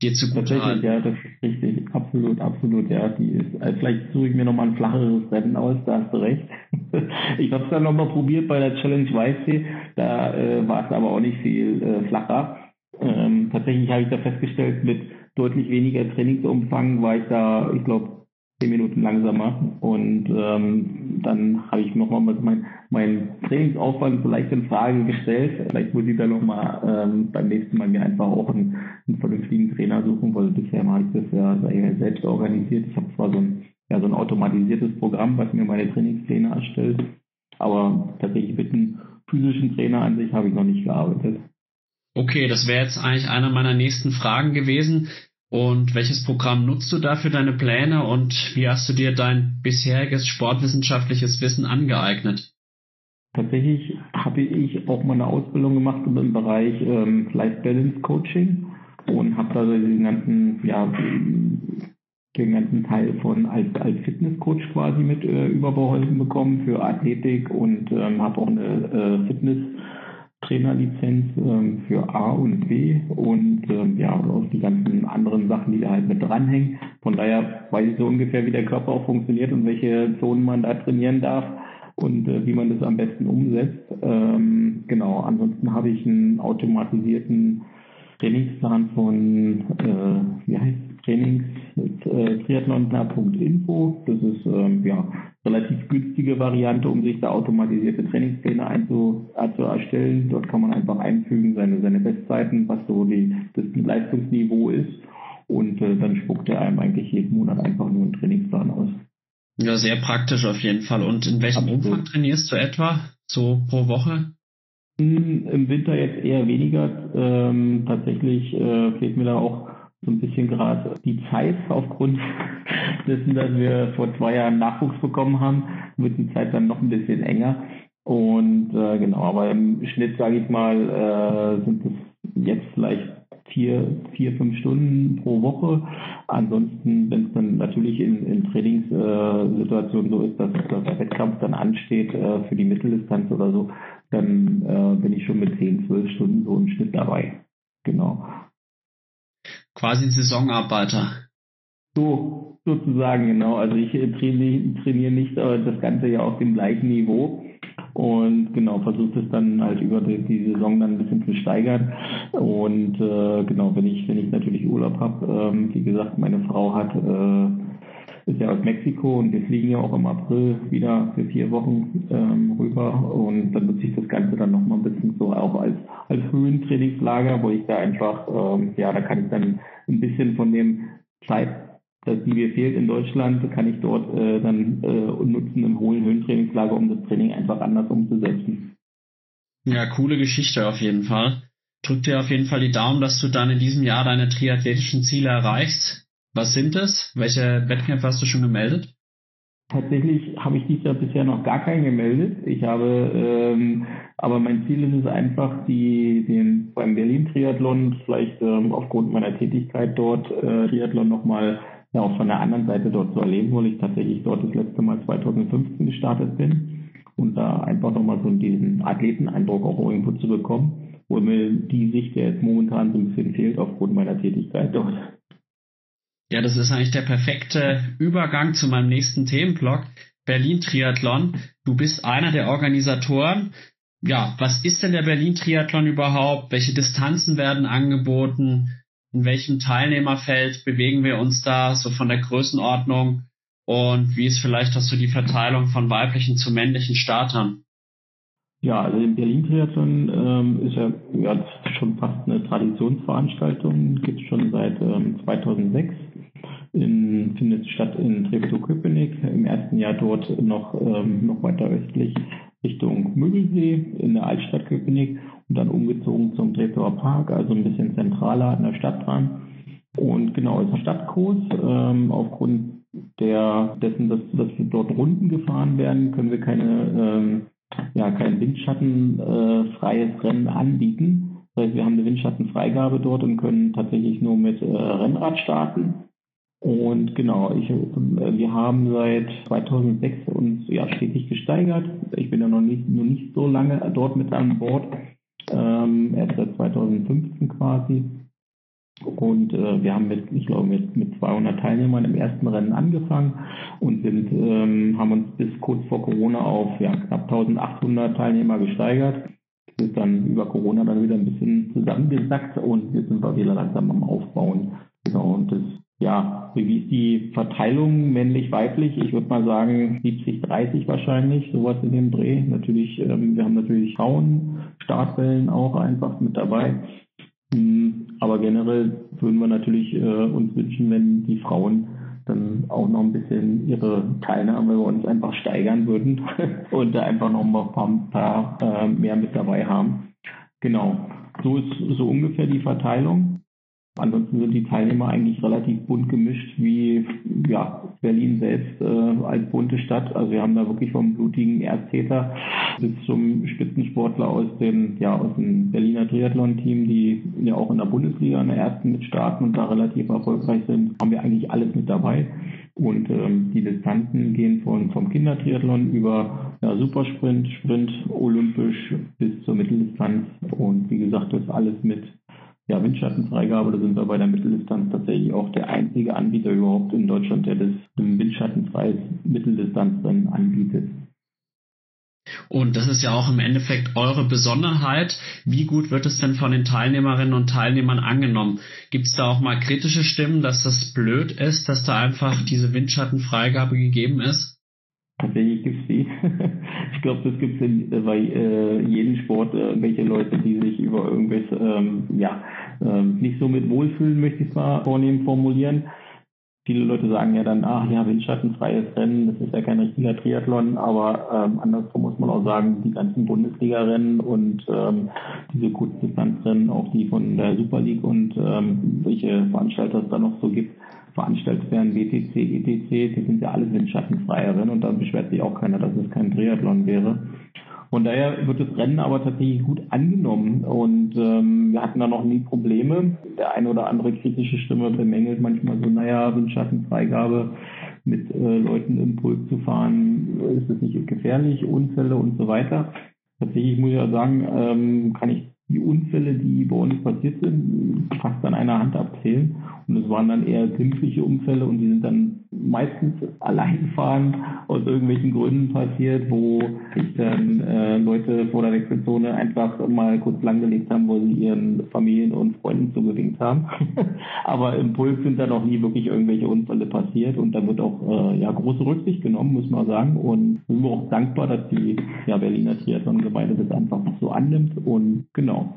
dir zugute halten. ja, das ist richtig. Absolut, absolut, ja. Die ist, also vielleicht suche ich mir nochmal ein flacheres Rennen aus, da hast du recht. [laughs] ich habe es dann nochmal probiert bei der Challenge Weißsee, da äh, war es aber auch nicht viel äh, flacher. Ähm, tatsächlich habe ich da festgestellt, mit deutlich weniger Trainingsumfang war ich da, ich glaube, zehn Minuten langsamer. Und ähm, dann habe ich nochmal mit mein, Trainingsaufwand vielleicht in Frage gestellt. Vielleicht muss ich da nochmal ähm, beim nächsten Mal mir einfach auch einen, einen vernünftigen Trainer suchen, weil bisher habe ich das ja selbst organisiert. Ich habe zwar so ein, ja, so ein automatisiertes Programm, was mir meine Trainingspläne erstellt, aber tatsächlich mit einem physischen Trainer an sich habe ich noch nicht gearbeitet. Okay, das wäre jetzt eigentlich einer meiner nächsten Fragen gewesen. Und welches Programm nutzt du da für deine Pläne und wie hast du dir dein bisheriges sportwissenschaftliches Wissen angeeignet? Tatsächlich habe ich auch mal eine Ausbildung gemacht im Bereich ähm, Life Balance Coaching und habe da den ganzen, ja, den ganzen Teil von als, als Fitnesscoach quasi mit äh, überbeholfen bekommen für Athletik und ähm, habe auch eine äh, Fitness Trainerlizenz ähm, für A und B und ähm, ja, und auch die ganzen anderen Sachen, die da halt mit dranhängen. Von daher weiß ich so ungefähr, wie der Körper auch funktioniert und welche Zonen man da trainieren darf und äh, wie man das am besten umsetzt. Ähm, genau, ansonsten habe ich einen automatisierten Trainingsplan von, äh, wie heißt Trainings, äh, triathlon.info. Das ist ähm, ja relativ günstige Variante, um sich da automatisierte Trainingspläne einzu, äh, zu erstellen. Dort kann man einfach einfügen seine, seine Bestzeiten, was so die, das Leistungsniveau ist. Und äh, dann spuckt er einem eigentlich jeden Monat einfach nur einen Trainingsplan aus. Ja, sehr praktisch auf jeden Fall. Und in welchem Absolut. Umfang trainierst du etwa so pro Woche? Hm, Im Winter jetzt eher weniger. Ähm, tatsächlich äh, fehlt mir da auch so ein bisschen gerade die Zeit aufgrund [laughs] dessen, dass wir vor zwei Jahren Nachwuchs bekommen haben, wird die Zeit dann noch ein bisschen enger. Und äh, genau, aber im Schnitt, sage ich mal, äh, sind es jetzt vielleicht vier, vier, fünf Stunden pro Woche. Ansonsten, wenn es dann natürlich in, in Trainingssituationen so ist, dass, dass der Wettkampf dann ansteht äh, für die Mitteldistanz oder so, dann äh, bin ich schon mit zehn, zwölf Stunden so im Schnitt dabei. Genau quasi ein Saisonarbeiter. So, sozusagen, genau. Also ich äh, trainiere, trainiere nicht äh, das Ganze ja auf dem gleichen Niveau und genau, versuche es dann halt über die, die, Saison dann ein bisschen zu steigern. Und äh, genau, wenn ich, wenn ich natürlich Urlaub habe, ähm, wie gesagt, meine Frau hat äh, ist ja aus Mexiko und wir fliegen ja auch im April wieder für vier Wochen ähm, rüber und dann nutze ich das Ganze dann nochmal ein bisschen so auch als, als Höhentrainingslager, wo ich da einfach, ähm, ja, da kann ich dann ein bisschen von dem Zeit, das die mir fehlt in Deutschland, kann ich dort äh, dann äh, nutzen im hohen Höhentrainingslager, um das Training einfach anders umzusetzen. Ja, coole Geschichte auf jeden Fall. Drück dir auf jeden Fall die Daumen, dass du dann in diesem Jahr deine triathletischen Ziele erreichst. Was sind das? Welche Wettkämpfe hast du schon gemeldet? Tatsächlich habe ich dieses Jahr bisher noch gar keinen gemeldet. Ich habe, ähm, aber mein Ziel ist es einfach, die, den beim Berlin Triathlon vielleicht ähm, aufgrund meiner Tätigkeit dort äh, Triathlon nochmal ja auch von der anderen Seite dort zu erleben, weil ich tatsächlich dort das letzte Mal 2015 gestartet bin und da einfach nochmal so diesen Athleteneindruck auch irgendwo zu bekommen, wo mir die Sicht ja jetzt momentan so ein bisschen fehlt aufgrund meiner Tätigkeit dort. Ja, das ist eigentlich der perfekte Übergang zu meinem nächsten Themenblock. Berlin Triathlon. Du bist einer der Organisatoren. Ja, was ist denn der Berlin Triathlon überhaupt? Welche Distanzen werden angeboten? In welchem Teilnehmerfeld bewegen wir uns da, so von der Größenordnung? Und wie ist vielleicht auch so die Verteilung von weiblichen zu männlichen Startern? Ja, also im Berlin Triathlon ähm, ist ja, ja schon fast eine Traditionsveranstaltung, gibt es schon seit ähm, 2006 in, findet statt in Treptow-Köpenick. Im ersten Jahr dort noch, ähm, noch weiter östlich Richtung Möbelsee in der Altstadt Köpenick und dann umgezogen zum Treptower Park, also ein bisschen zentraler an der Stadt dran. Und genau, ist ein Stadtkurs. Ähm, aufgrund der, dessen, dass, dass dort Runden gefahren werden, können wir keine, ähm, ja, kein windschattenfreies äh, Rennen anbieten. Das heißt, wir haben eine Windschattenfreigabe dort und können tatsächlich nur mit äh, Rennrad starten. Und genau, ich, äh, wir haben seit 2006 uns ja stetig gesteigert. Ich bin ja noch nicht, noch nicht so lange dort mit an Bord, ähm, erst seit 2015 quasi. Und äh, wir haben mit, ich glaube, mit, mit 200 Teilnehmern im ersten Rennen angefangen und sind, ähm, haben uns bis kurz vor Corona auf ja, knapp 1800 Teilnehmer gesteigert. Ist dann über Corona dann wieder ein bisschen zusammengesackt und wir sind wieder langsam am Aufbauen. Genau, und das ja, wie ist die Verteilung männlich-weiblich? Ich würde mal sagen 70-30 wahrscheinlich, sowas in dem Dreh. Natürlich, ähm, wir haben natürlich Frauen, Startwellen auch einfach mit dabei. Hm, aber generell würden wir natürlich äh, uns wünschen, wenn die Frauen dann auch noch ein bisschen ihre Teilnahme bei uns einfach steigern würden [laughs] und da einfach noch ein paar, paar äh, mehr mit dabei haben. Genau. So ist so ungefähr die Verteilung. Ansonsten sind die Teilnehmer eigentlich relativ bunt gemischt, wie ja, Berlin selbst äh, als bunte Stadt. Also wir haben da wirklich vom blutigen Erztäter bis zum Spitzensportler aus dem, ja, aus dem Berliner Triathlon-Team, die ja auch in der Bundesliga in der ersten mitstarten und da relativ erfolgreich sind, haben wir eigentlich alles mit dabei. Und ähm, die Distanzen gehen von, vom Kindertriathlon über ja, Supersprint, Sprint, Olympisch bis zur Mitteldistanz. Und wie gesagt, das alles mit ja, Windschattenfreigabe, da sind wir bei der Mitteldistanz tatsächlich auch der einzige Anbieter überhaupt in Deutschland, der das im windschattenfreies Mitteldistanzrennen anbietet. Und das ist ja auch im Endeffekt eure Besonderheit. Wie gut wird es denn von den Teilnehmerinnen und Teilnehmern angenommen? Gibt es da auch mal kritische Stimmen, dass das blöd ist, dass da einfach diese Windschattenfreigabe gegeben ist? Tatsächlich gibt es die. ich glaube, das gibt es bei äh, jedem Sport äh, irgendwelche Leute, die sich über irgendwas ähm, ja, äh, nicht so mit wohlfühlen, möchte ich es mal vornehm formulieren. Viele Leute sagen ja dann, ach ja, windschattenfreies Rennen, das ist ja kein richtiger Triathlon, aber ähm, andersrum muss man auch sagen, die ganzen Bundesliga-Rennen und ähm, diese Kurzdistanzrennen, auch die von der Super League und ähm, welche Veranstalter es da noch so gibt, veranstaltet werden, WTC, ETC, die sind ja alle windschattenfreie Rennen und da beschwert sich auch keiner, dass es kein Triathlon wäre. Von daher wird das Rennen aber tatsächlich gut angenommen und ähm, wir hatten da noch nie Probleme. Der eine oder andere kritische Stimme bemängelt manchmal so, naja, Windschattenfreigabe mit äh, Leuten im Pulk zu fahren, ist das nicht gefährlich, Unfälle und so weiter. Tatsächlich muss ich ja sagen, ähm, kann ich die Unfälle, die bei uns passiert sind, fast an einer Hand abzählen. Und es waren dann eher glimpfliche Unfälle und die sind dann meistens alleinfahren aus irgendwelchen Gründen passiert, wo sich dann äh, Leute vor der Wechselzone einfach mal kurz langgelegt haben, wo sie ihren Familien und Freunden zugewinkt haben. [laughs] Aber im Puls sind da noch nie wirklich irgendwelche Unfälle passiert und da wird auch äh, ja große Rücksicht genommen, muss man sagen. Und sind wir auch dankbar, dass die ja, Berliner Triathlon-Gemeinde das einfach so annimmt und genau.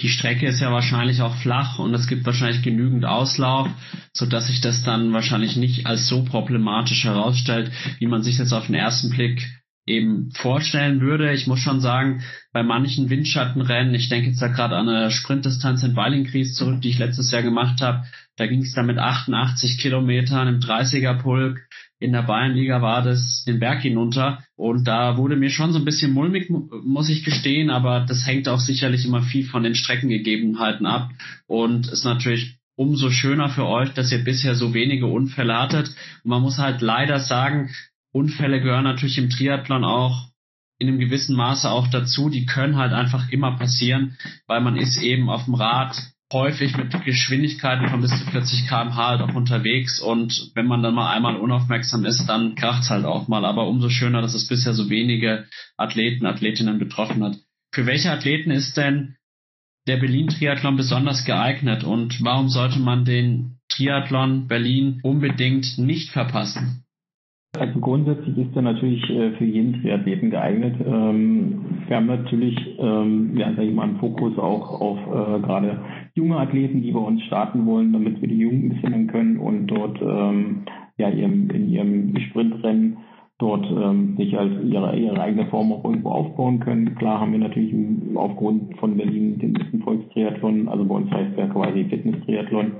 Die Strecke ist ja wahrscheinlich auch flach und es gibt wahrscheinlich genügend Auslauf, so dass sich das dann wahrscheinlich nicht als so problematisch herausstellt, wie man sich jetzt auf den ersten Blick eben vorstellen würde. Ich muss schon sagen, bei manchen Windschattenrennen, ich denke jetzt da gerade an eine Sprintdistanz in Weilingkries zurück, die ich letztes Jahr gemacht habe, da ging es dann mit 88 Kilometern im 30er Pulk in der Bayernliga war das den Berg hinunter und da wurde mir schon so ein bisschen mulmig, muss ich gestehen, aber das hängt auch sicherlich immer viel von den Streckengegebenheiten ab und ist natürlich umso schöner für euch, dass ihr bisher so wenige Unfälle hattet. Und man muss halt leider sagen, Unfälle gehören natürlich im Triathlon auch in einem gewissen Maße auch dazu. Die können halt einfach immer passieren, weil man ist eben auf dem Rad häufig mit Geschwindigkeiten von bis zu 40 km/h halt auch unterwegs und wenn man dann mal einmal unaufmerksam ist, dann kracht's halt auch mal. Aber umso schöner, dass es bisher so wenige Athleten, Athletinnen betroffen hat. Für welche Athleten ist denn der Berlin-Triathlon besonders geeignet und warum sollte man den Triathlon Berlin unbedingt nicht verpassen? Also grundsätzlich ist er natürlich äh, für jeden Triathleten geeignet. Ähm, wir haben natürlich, ähm, ja, sag ich mal, einen Fokus auch auf äh, gerade junge Athleten, die bei uns starten wollen, damit wir die Jugend ein bisschen können und dort ähm, ja in ihrem Sprintrennen dort ähm, sich als ihre, ihre eigene Form auch irgendwo aufbauen können. Klar haben wir natürlich aufgrund von Berlin den Volkstriathlon, also bei uns heißt er quasi Fitness-Triathlon,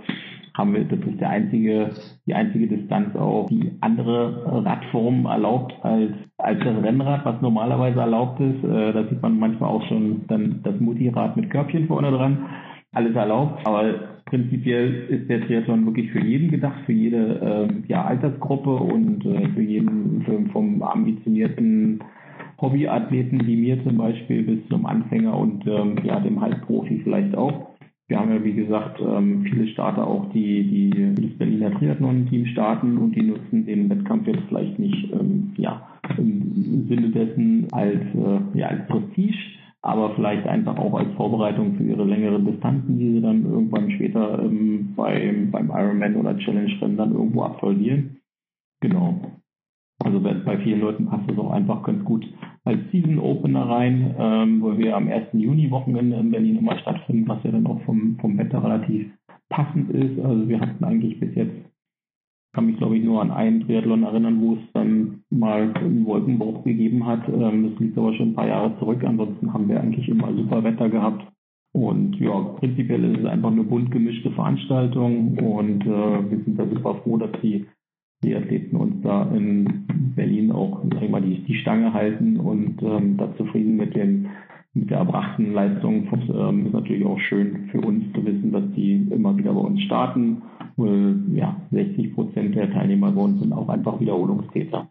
haben wir, das ist der einzige, die einzige Distanz auch, die andere Radformen erlaubt als, als das Rennrad, was normalerweise erlaubt ist. Äh, da sieht man manchmal auch schon dann das Multirad mit Körbchen vorne dran. Alles erlaubt, aber prinzipiell ist der Triathlon wirklich für jeden gedacht, für jede äh, ja, Altersgruppe und äh, für jeden für, vom ambitionierten Hobbyathleten wie mir zum Beispiel bis zum Anfänger und ähm, ja, dem Halbprofi vielleicht auch. Wir haben ja, wie gesagt, ähm, viele Starter auch, die, die das Berliner Triathlon-Team starten und die nutzen den Wettkampf jetzt vielleicht nicht ähm, ja, im Sinne dessen als, äh, ja, als Prestige, aber vielleicht einfach auch als Vorbereitung für ihre längeren Distanzen, die sie dann irgendwann später ähm, beim, beim Ironman oder Challenge-Rennen dann irgendwo absolvieren. Genau. Also bei vielen Leuten passt es auch einfach ganz gut als Season Opener rein, ähm, wo wir am 1. Juni Wochenende in Berlin immer stattfinden, was ja dann auch vom, vom Wetter relativ passend ist. Also wir hatten eigentlich bis jetzt, kann mich glaube ich nur an einen Triathlon erinnern, wo es dann mal einen Wolkenbruch gegeben hat. Ähm, das liegt aber schon ein paar Jahre zurück. Ansonsten haben wir eigentlich immer super Wetter gehabt. Und ja, prinzipiell ist es einfach eine bunt gemischte Veranstaltung und äh, wir sind da super froh, dass die die Athleten uns da in Berlin auch sag ich mal, die, die Stange halten und ähm, da zufrieden mit den mit der erbrachten Leistung ähm, ist natürlich auch schön für uns zu wissen, dass die immer wieder bei uns starten. Weil, ja, 60 Prozent der Teilnehmer bei uns sind auch einfach Wiederholungstäter.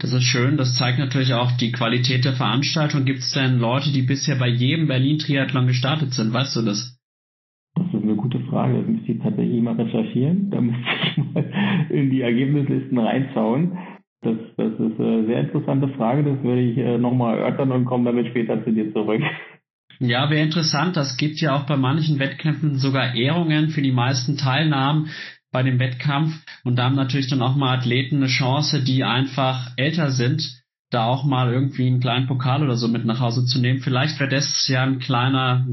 Das ist schön. Das zeigt natürlich auch die Qualität der Veranstaltung. Gibt es denn Leute, die bisher bei jedem Berlin-Triathlon gestartet sind? Weißt du das? Das ist eine gute Frage. Ich tatsächlich mal recherchieren. Da müsste ich [laughs] mal in die Ergebnislisten reinschauen. Das, das ist eine sehr interessante Frage. Das würde ich äh, nochmal erörtern und komme damit später zu dir zurück. Ja, wäre interessant. Das gibt ja auch bei manchen Wettkämpfen sogar Ehrungen für die meisten Teilnahmen bei dem Wettkampf. Und da haben natürlich dann auch mal Athleten eine Chance, die einfach älter sind, da auch mal irgendwie einen kleinen Pokal oder so mit nach Hause zu nehmen. Vielleicht wäre das ja ein kleiner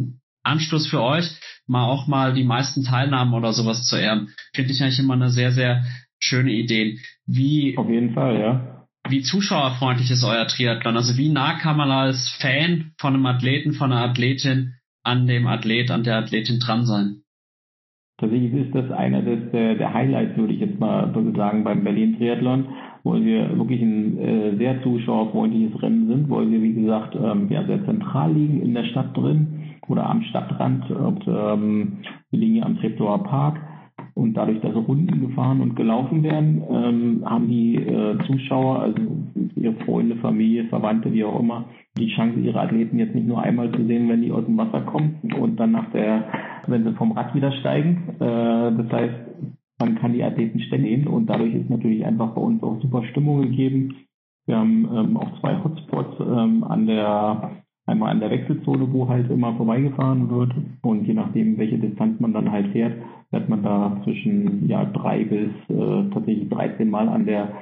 Anstoß für euch, mal auch mal die meisten Teilnahmen oder sowas zu ehren. Finde ich eigentlich immer eine sehr, sehr schöne Idee. Wie, Auf jeden Fall, ja. Wie zuschauerfreundlich ist euer Triathlon? Also wie nah kann man als Fan von einem Athleten, von einer Athletin an dem Athlet, an der Athletin dran sein? Tatsächlich ist das einer des, der, der Highlights, würde ich jetzt mal sagen, beim Berlin Triathlon, wo wir wirklich ein äh, sehr zuschauerfreundliches Rennen sind, weil wir, wie gesagt, ähm, ja, sehr zentral liegen in der Stadt drin oder am Stadtrand. Und, ähm, wir liegen hier am Treptower Park. Und dadurch, dass Runden gefahren und gelaufen werden, ähm, haben die äh, Zuschauer, also ihre Freunde, Familie, Verwandte, wie auch immer, die Chance, ihre Athleten jetzt nicht nur einmal zu sehen, wenn die aus dem Wasser kommen und dann nach der, wenn sie vom Rad wieder steigen. Äh, das heißt, man kann die Athleten ständig und dadurch ist natürlich einfach bei uns auch super Stimmung gegeben. Wir haben ähm, auch zwei Hotspots ähm, an der einmal an der Wechselzone, wo halt immer vorbeigefahren wird. Und je nachdem, welche Distanz man dann halt fährt, fährt man da zwischen ja, drei bis äh, tatsächlich 13 Mal an der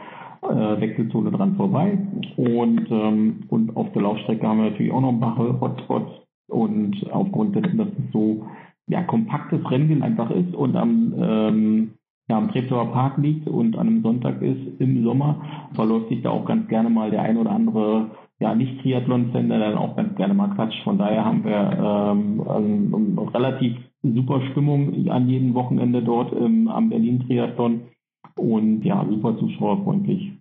äh, Wechselzone dran vorbei. Und, ähm, und auf der Laufstrecke haben wir natürlich auch noch ein paar Hotspots. Und aufgrund dessen, dass es so ja, kompaktes Rennen einfach ist und am ähm, ja, am Treptower Park liegt und an einem Sonntag ist im Sommer, verläuft sich da auch ganz gerne mal der ein oder andere ja, nicht Triathlon-Fan, der dann auch ganz gerne mal quatscht. Von daher haben wir ähm, ähm, relativ super Stimmung an jedem Wochenende dort ähm, am Berlin Triathlon und ja, super zuschauerfreundlich.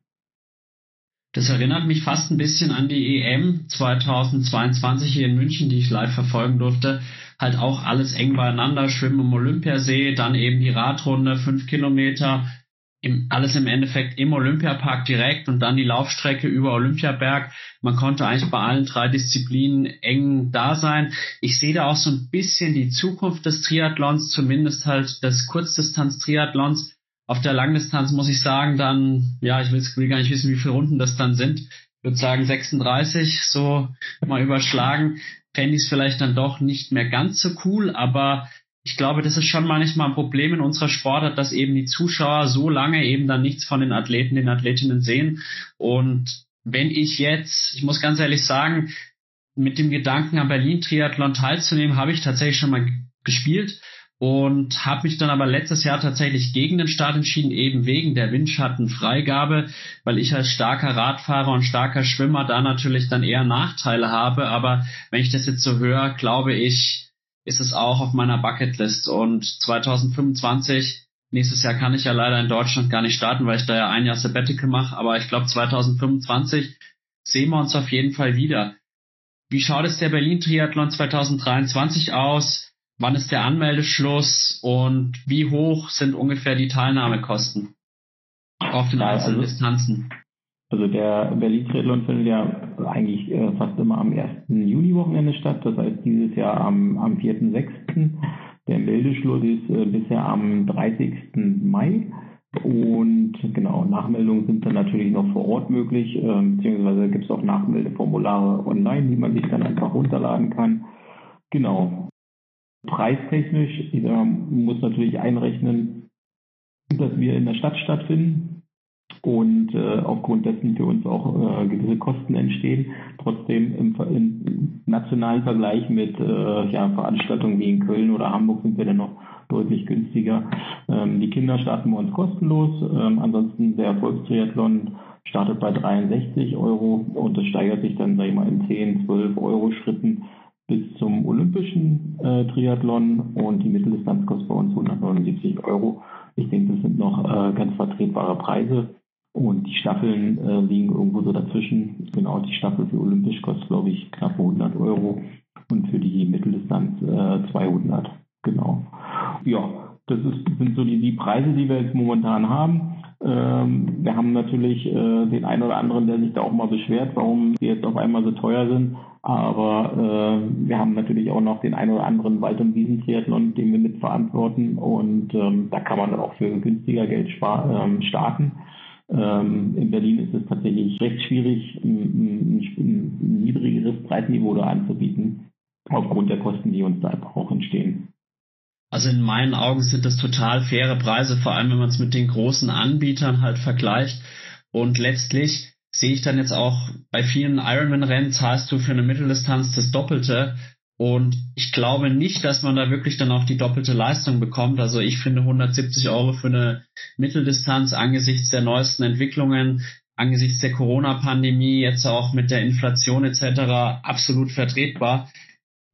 Das erinnert mich fast ein bisschen an die EM 2022 hier in München, die ich live verfolgen durfte, halt auch alles eng beieinander, Schwimmen im Olympiasee, dann eben die Radrunde, fünf Kilometer, im, alles im Endeffekt im Olympiapark direkt und dann die Laufstrecke über Olympiaberg. Man konnte eigentlich bei allen drei Disziplinen eng da sein. Ich sehe da auch so ein bisschen die Zukunft des Triathlons, zumindest halt des Kurzdistanz-Triathlons. Auf der Langdistanz muss ich sagen, dann, ja, ich will, gar nicht wissen, wie viele Runden das dann sind. Ich würde sagen 36, so mal überschlagen. Fände ich es vielleicht dann doch nicht mehr ganz so cool, aber ich glaube, das ist schon manchmal ein Problem in unserer Sportart, dass eben die Zuschauer so lange eben dann nichts von den Athleten, den Athletinnen sehen. Und wenn ich jetzt, ich muss ganz ehrlich sagen, mit dem Gedanken am Berlin Triathlon teilzunehmen, habe ich tatsächlich schon mal gespielt und habe mich dann aber letztes Jahr tatsächlich gegen den Start entschieden, eben wegen der Windschattenfreigabe, weil ich als starker Radfahrer und starker Schwimmer da natürlich dann eher Nachteile habe. Aber wenn ich das jetzt so höre, glaube ich, ist es auch auf meiner Bucketlist. Und 2025, nächstes Jahr kann ich ja leider in Deutschland gar nicht starten, weil ich da ja ein Jahr Sabbatical mache. Aber ich glaube, 2025 sehen wir uns auf jeden Fall wieder. Wie schaut es der Berlin Triathlon 2023 aus? Wann ist der Anmeldeschluss und wie hoch sind ungefähr die Teilnahmekosten auf den einzelnen also, Distanzen? Also der Berlin Triathlon findet ja eigentlich äh, fast immer am 1. Juni-Wochenende statt, das heißt dieses Jahr am, am 4.6. Der Meldeschluss ist äh, bisher am 30. Mai. Und genau, Nachmeldungen sind dann natürlich noch vor Ort möglich, äh, beziehungsweise gibt es auch Nachmeldeformulare online, die man sich dann einfach runterladen kann. Genau. Preistechnisch äh, muss natürlich einrechnen, dass wir in der Stadt stattfinden und äh, aufgrund dessen für uns auch äh, gewisse Kosten entstehen. Trotzdem im, im nationalen Vergleich mit äh, ja, Veranstaltungen wie in Köln oder Hamburg sind wir dann noch deutlich günstiger. Ähm, die Kinder starten bei uns kostenlos. Ähm, ansonsten der Erfolgstriathlon startet bei 63 Euro und das steigert sich dann, sag ich mal, in 10, 12 Euro Schritten bis zum olympischen äh, Triathlon und die Mitteldistanz kostet bei uns 179 Euro. Ich denke, das sind noch äh, ganz vertretbare Preise. Und die Staffeln äh, liegen irgendwo so dazwischen. Genau, die Staffel für Olympisch kostet, glaube ich, knapp 100 Euro und für die Mitteldistanz äh, 200. Genau. Ja, das ist, sind so die, die Preise, die wir jetzt momentan haben. Ähm, wir haben natürlich äh, den einen oder anderen, der sich da auch mal beschwert, warum die jetzt auf einmal so teuer sind. Aber äh, wir haben natürlich auch noch den einen oder anderen Wald- und Wiesentriathlon, den wir mitverantworten. Und ähm, da kann man dann auch für günstiger Geld ähm, starten. Ähm, in Berlin ist es tatsächlich recht schwierig, ein, ein, ein niedrigeres Preisniveau da anzubieten, aufgrund der Kosten, die uns da einfach auch entstehen. Also in meinen Augen sind das total faire Preise, vor allem wenn man es mit den großen Anbietern halt vergleicht. Und letztlich sehe ich dann jetzt auch bei vielen Ironman-Rennen zahlst du für eine Mitteldistanz das Doppelte und ich glaube nicht, dass man da wirklich dann auch die doppelte Leistung bekommt. Also ich finde 170 Euro für eine Mitteldistanz angesichts der neuesten Entwicklungen, angesichts der Corona-Pandemie, jetzt auch mit der Inflation etc. absolut vertretbar.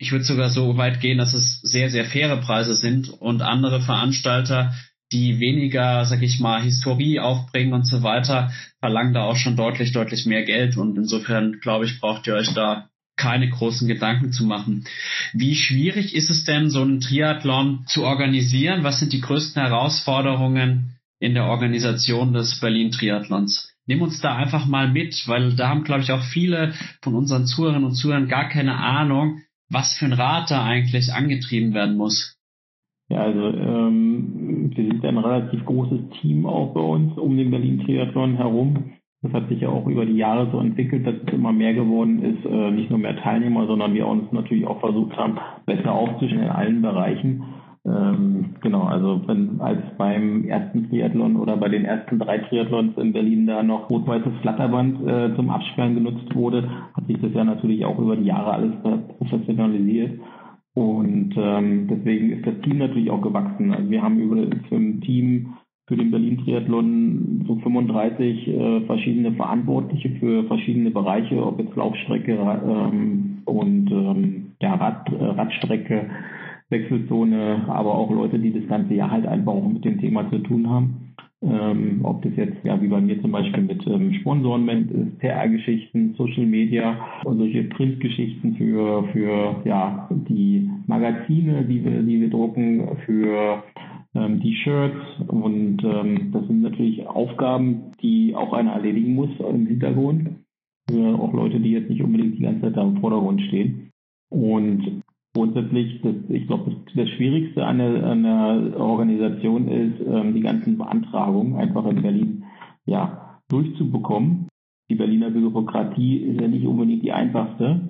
Ich würde sogar so weit gehen, dass es sehr, sehr faire Preise sind und andere Veranstalter, die weniger, sag ich mal, Historie aufbringen und so weiter, verlangen da auch schon deutlich, deutlich mehr Geld. Und insofern, glaube ich, braucht ihr euch da keine großen Gedanken zu machen. Wie schwierig ist es denn, so einen Triathlon zu organisieren? Was sind die größten Herausforderungen in der Organisation des Berlin Triathlons? Nimm uns da einfach mal mit, weil da haben, glaube ich, auch viele von unseren Zuhörerinnen und Zuhörern gar keine Ahnung, was für ein Rad da eigentlich angetrieben werden muss. Ja, also ähm, wir sind ein relativ großes Team auch bei uns um den Berlin Triathlon herum. Das hat sich ja auch über die Jahre so entwickelt, dass es immer mehr geworden ist, äh, nicht nur mehr Teilnehmer, sondern wir uns natürlich auch versucht haben, besser aufzustellen in allen Bereichen. Ähm, genau, also wenn als beim ersten Triathlon oder bei den ersten drei Triathlons in Berlin da noch rot-weißes Flatterband äh, zum Absperren genutzt wurde, hat sich das ja natürlich auch über die Jahre alles professionalisiert. Und ähm, deswegen ist das Team natürlich auch gewachsen. Also wir haben über ein Team für den Berlin-Triathlon so 35 äh, verschiedene Verantwortliche für verschiedene Bereiche, ob jetzt Laufstrecke ähm, und ähm, ja, Rad, äh, Radstrecke, Wechselzone, aber auch Leute, die das ganze Jahr halt einfach auch mit dem Thema zu tun haben. Ähm, ob das jetzt, ja, wie bei mir zum Beispiel mit ähm, Sponsoren PR-Geschichten, Social Media und solche Printgeschichten für, für, ja, die Magazine, die wir, die wir drucken, für ähm, die Shirts und ähm, das sind natürlich Aufgaben, die auch einer erledigen muss im Hintergrund. Für auch Leute, die jetzt nicht unbedingt die ganze Zeit da im Vordergrund stehen. Und grundsätzlich, das, ich glaube, das, das, Schwierigste an der Organisation ist, ähm, die ganzen Beantragungen einfach in Berlin ja, durchzubekommen. Die Berliner Bürokratie ist ja nicht unbedingt die einfachste.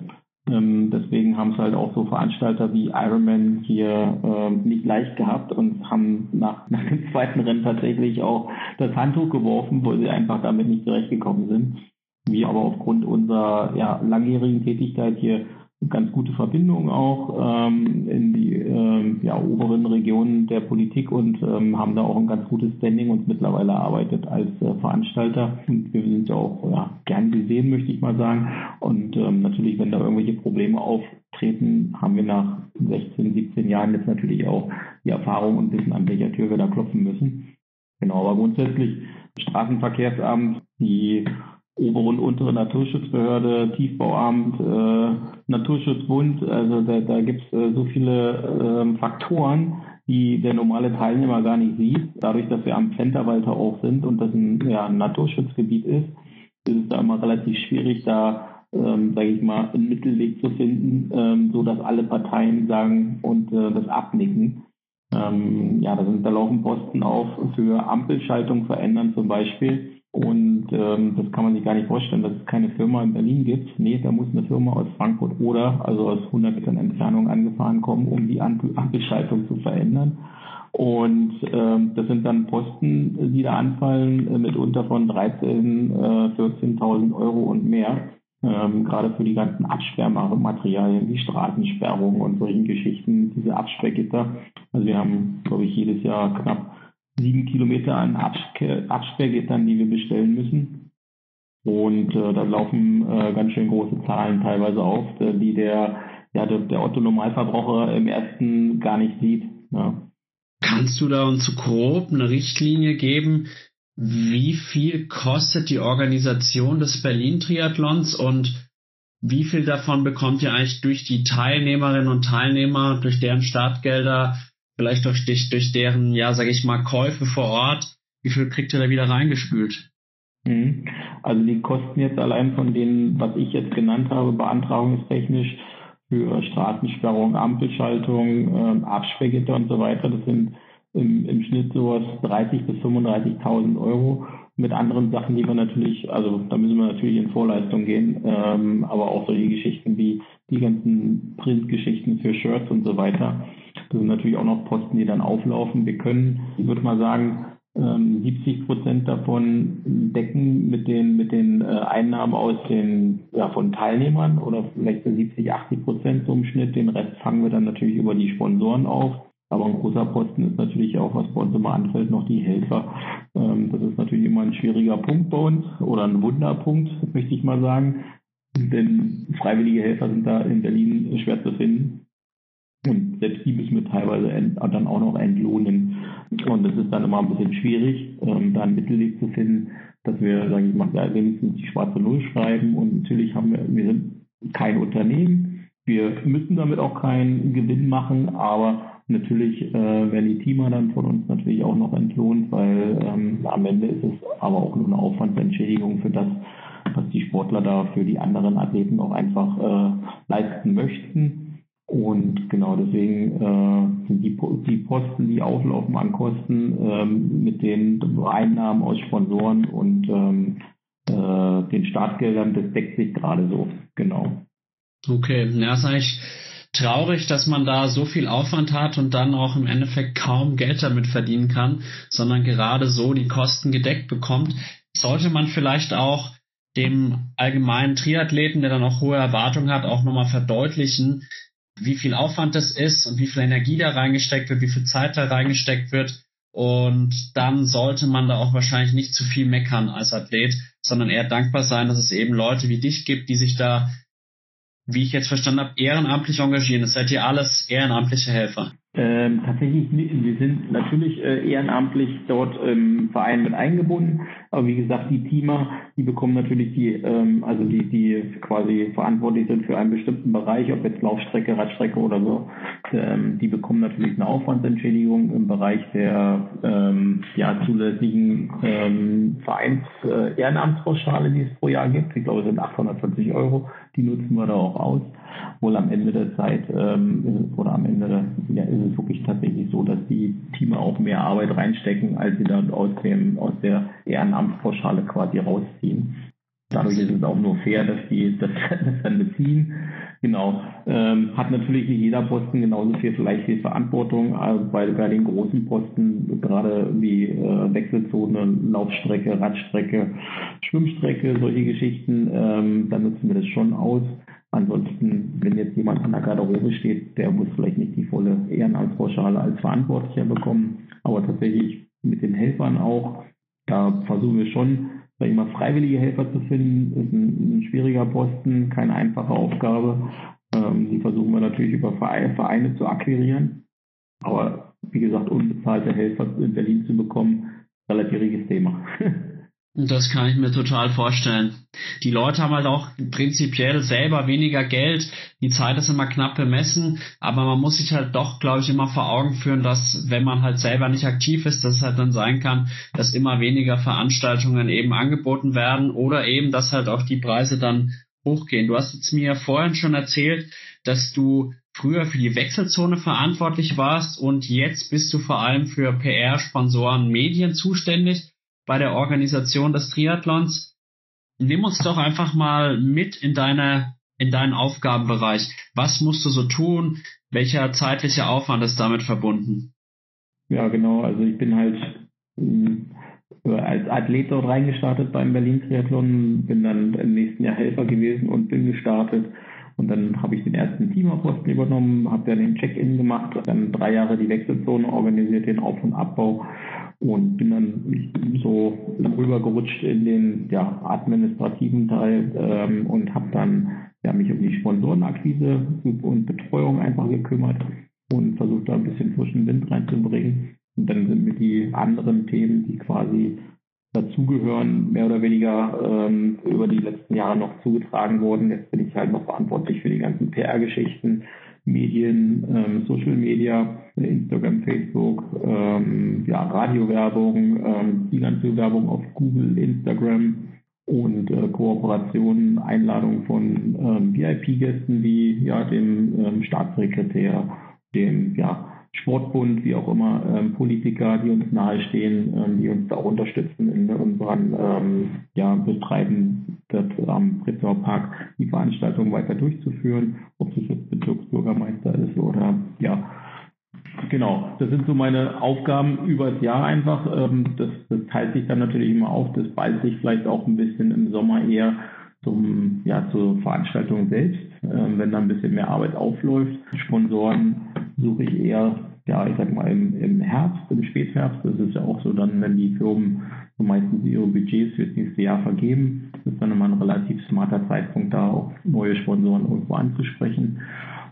Ähm, deswegen haben es halt auch so Veranstalter wie Ironman hier ähm, nicht leicht gehabt und haben nach, [laughs] nach dem zweiten Rennen tatsächlich auch das Handtuch geworfen, wo sie einfach damit nicht zurechtgekommen sind. Wir aber aufgrund unserer ja, langjährigen Tätigkeit hier ganz gute Verbindungen auch ähm, in die ähm, ja, oberen Regionen der Politik und ähm, haben da auch ein ganz gutes Standing und mittlerweile arbeitet als äh, Veranstalter. Und wir sind ja auch ja, gern gesehen, möchte ich mal sagen. Und ähm, natürlich, wenn da irgendwelche Probleme auftreten, haben wir nach 16, 17 Jahren jetzt natürlich auch die Erfahrung und wissen, an welcher Tür wir da klopfen müssen. Genau, aber grundsätzlich Straßenverkehrsamt, die obere und untere Naturschutzbehörde, Tiefbauamt, äh, Naturschutzbund. Also da, da gibt es äh, so viele äh, Faktoren, die der normale Teilnehmer gar nicht sieht. Dadurch, dass wir am Pfänderwalter auch sind und das ein, ja, ein Naturschutzgebiet ist, ist es da immer relativ schwierig, da ähm, sage ich mal, einen Mittelweg zu finden, ähm, so dass alle Parteien sagen und äh, das abnicken. Ähm, ja, da, sind, da laufen Posten auf für Ampelschaltung verändern zum Beispiel. Und ähm, das kann man sich gar nicht vorstellen, dass es keine Firma in Berlin gibt. Nee, da muss eine Firma aus Frankfurt oder, also aus 100 Metern Entfernung angefahren kommen, um die Ampelschaltung zu verändern. Und ähm, das sind dann Posten, die da anfallen, äh, mitunter von 13, äh, 14.000 Euro und mehr. Ähm, gerade für die ganzen Absperrmaterialien, die Straßensperrung und solchen Geschichten, diese Absperrgitter. Also wir haben, glaube ich, jedes Jahr knapp sieben Kilometer an Absperrgittern, die wir bestellen müssen. Und äh, da laufen äh, ganz schön große Zahlen teilweise auf, äh, die der, ja, der, der Otto-Normalverbraucher im ersten gar nicht sieht. Ja. Kannst du da uns grob eine Richtlinie geben, wie viel kostet die Organisation des Berlin-Triathlons und wie viel davon bekommt ihr eigentlich durch die Teilnehmerinnen und Teilnehmer, durch deren Startgelder vielleicht durch, durch, durch deren, ja, sag ich mal, Käufe vor Ort, wie viel kriegt ihr da wieder reingespült? Mhm. Also die Kosten jetzt allein von denen, was ich jetzt genannt habe, beantragungstechnisch für Straßensperrung, Ampelschaltung, äh, Absperrgitter und so weiter, das sind im, im Schnitt sowas 30.000 bis 35.000 Euro. Mit anderen Sachen, die wir natürlich, also da müssen wir natürlich in Vorleistung gehen, ähm, aber auch solche Geschichten wie die ganzen Printgeschichten für Shirts und so weiter. Das sind natürlich auch noch Posten, die dann auflaufen. Wir können, ich würde mal sagen, 70 ähm, Prozent davon decken mit den, mit den äh, Einnahmen aus den, ja, von Teilnehmern oder vielleicht 70, 80 Prozent so im Schnitt. Den Rest fangen wir dann natürlich über die Sponsoren auf. Aber ein großer Posten ist natürlich auch, was bei uns immer anfällt, noch die Helfer. Ähm, das ist natürlich immer ein schwieriger Punkt bei uns oder ein Wunderpunkt, möchte ich mal sagen. Denn freiwillige Helfer sind da in Berlin schwer zu finden. Und selbst die müssen wir teilweise dann auch noch entlohnen. Und das ist dann immer ein bisschen schwierig, ähm, da einen Mittelweg zu finden, dass wir, sage ich mal, wenigstens die schwarze Null schreiben. Und natürlich haben wir, wir sind kein Unternehmen. Wir müssen damit auch keinen Gewinn machen, aber natürlich äh, werden die Teamer dann von uns natürlich auch noch entlohnt, weil ähm, am Ende ist es aber auch nur eine Aufwandsentschädigung für das, was die Sportler da für die anderen Athleten auch einfach äh, leisten möchten. Und genau deswegen äh, sind die, die Posten, die auflaufen an Kosten ähm, mit den Einnahmen aus Sponsoren und ähm, äh, den Startgeldern, das deckt sich gerade so, genau. Okay, ja, ist eigentlich traurig, dass man da so viel Aufwand hat und dann auch im Endeffekt kaum Geld damit verdienen kann, sondern gerade so die Kosten gedeckt bekommt. Sollte man vielleicht auch dem allgemeinen Triathleten, der dann auch hohe Erwartungen hat, auch nochmal verdeutlichen, wie viel Aufwand das ist und wie viel Energie da reingesteckt wird, wie viel Zeit da reingesteckt wird. Und dann sollte man da auch wahrscheinlich nicht zu viel meckern als Athlet, sondern eher dankbar sein, dass es eben Leute wie dich gibt, die sich da wie ich jetzt verstanden habe, ehrenamtlich engagieren. Das seid ihr alles ehrenamtliche Helfer. Ähm, tatsächlich, wir sind natürlich äh, ehrenamtlich dort im Verein mit eingebunden, aber wie gesagt, die Teamer, die bekommen natürlich die, ähm, also die, die quasi verantwortlich sind für einen bestimmten Bereich, ob jetzt Laufstrecke, Radstrecke oder so, ähm, die bekommen natürlich eine Aufwandsentschädigung im Bereich der ähm, ja, zulässigen ähm, Vereins äh, Ehrenamtspauschale, die es pro Jahr gibt. Ich glaube, es sind 840 Euro, die nutzen wir da auch aus. Wohl am Ende der Zeit ähm, oder am Ende der, ja, ist es wirklich tatsächlich so, dass die Teams auch mehr Arbeit reinstecken, als sie dann aus dem aus der Ehrenamtspauschale quasi rausziehen. Dadurch ist es auch nur fair, dass die das, [laughs] das dann beziehen. Genau. Ähm, hat natürlich nicht jeder Posten genauso viel vielleicht viel Verantwortung, also bei, bei den großen Posten, gerade wie äh, Wechselzone, Laufstrecke, Radstrecke, Schwimmstrecke, solche Geschichten, ähm, da nutzen wir das schon aus. Ansonsten, wenn jetzt jemand an der Garderobe steht, der muss vielleicht nicht die volle Ehrenamtspauschale als Verantwortlicher bekommen, aber tatsächlich mit den Helfern auch. Da versuchen wir schon, sag ich freiwillige Helfer zu finden. Ist ein, ein schwieriger Posten, keine einfache Aufgabe. Ähm, die versuchen wir natürlich über Vereine, Vereine zu akquirieren. Aber wie gesagt, unbezahlte Helfer in Berlin zu bekommen, relativ schwieriges Thema. [laughs] Das kann ich mir total vorstellen. Die Leute haben halt auch prinzipiell selber weniger Geld. Die Zeit ist immer knapp bemessen, aber man muss sich halt doch, glaube ich, immer vor Augen führen, dass wenn man halt selber nicht aktiv ist, dass es halt dann sein kann, dass immer weniger Veranstaltungen eben angeboten werden oder eben, dass halt auch die Preise dann hochgehen. Du hast jetzt mir vorhin schon erzählt, dass du früher für die Wechselzone verantwortlich warst und jetzt bist du vor allem für PR, Sponsoren, Medien zuständig bei der Organisation des Triathlons. Nimm uns doch einfach mal mit in deine in deinen Aufgabenbereich. Was musst du so tun? Welcher zeitliche Aufwand ist damit verbunden? Ja, genau. Also ich bin halt äh, als Athlet dort reingestartet beim Berlin Triathlon, bin dann im nächsten Jahr Helfer gewesen und bin gestartet. Und dann habe ich den ersten Teamerposten übernommen, habe dann den Check-in gemacht, dann drei Jahre die Wechselzone organisiert, den Auf- und Abbau und bin dann so rübergerutscht in den ja, administrativen Teil ähm, und habe dann ja, mich um die Sponsorenakquise und Betreuung einfach gekümmert und versucht da ein bisschen frischen Wind reinzubringen. Und dann sind mir die anderen Themen, die quasi dazugehören, mehr oder weniger ähm, über die letzten Jahre noch zugetragen worden. Jetzt bin ich halt noch verantwortlich für die ganzen PR-Geschichten, Medien, ähm, Social Media, Instagram, Facebook, ähm, ja, Radiowerbung, ähm, die ganze Werbung auf Google, Instagram und äh, Kooperationen, Einladungen von ähm, VIP-Gästen wie ja, dem ähm, Staatssekretär, dem ja, Sportbund, wie auch immer, ähm, Politiker, die uns nahestehen, ähm, die uns da auch unterstützen in unseren ähm, ja, Betreiben das, am Pritzauer Park die Veranstaltung weiter durchzuführen, ob es jetzt Bezirksbürgermeister ist oder ja, Genau, das sind so meine Aufgaben übers Jahr einfach. Ähm, das, das teilt sich dann natürlich immer auf. Das ballt sich vielleicht auch ein bisschen im Sommer eher zum, ja, zur Veranstaltung selbst, ähm, wenn da ein bisschen mehr Arbeit aufläuft. Sponsoren suche ich eher, ja, ich sag mal im, im Herbst, im Spätherbst. Das ist ja auch so dann, wenn die Firmen so meistens ihre Budgets fürs nächste Jahr vergeben. Das ist dann immer ein relativ smarter Zeitpunkt, da auch neue Sponsoren irgendwo anzusprechen.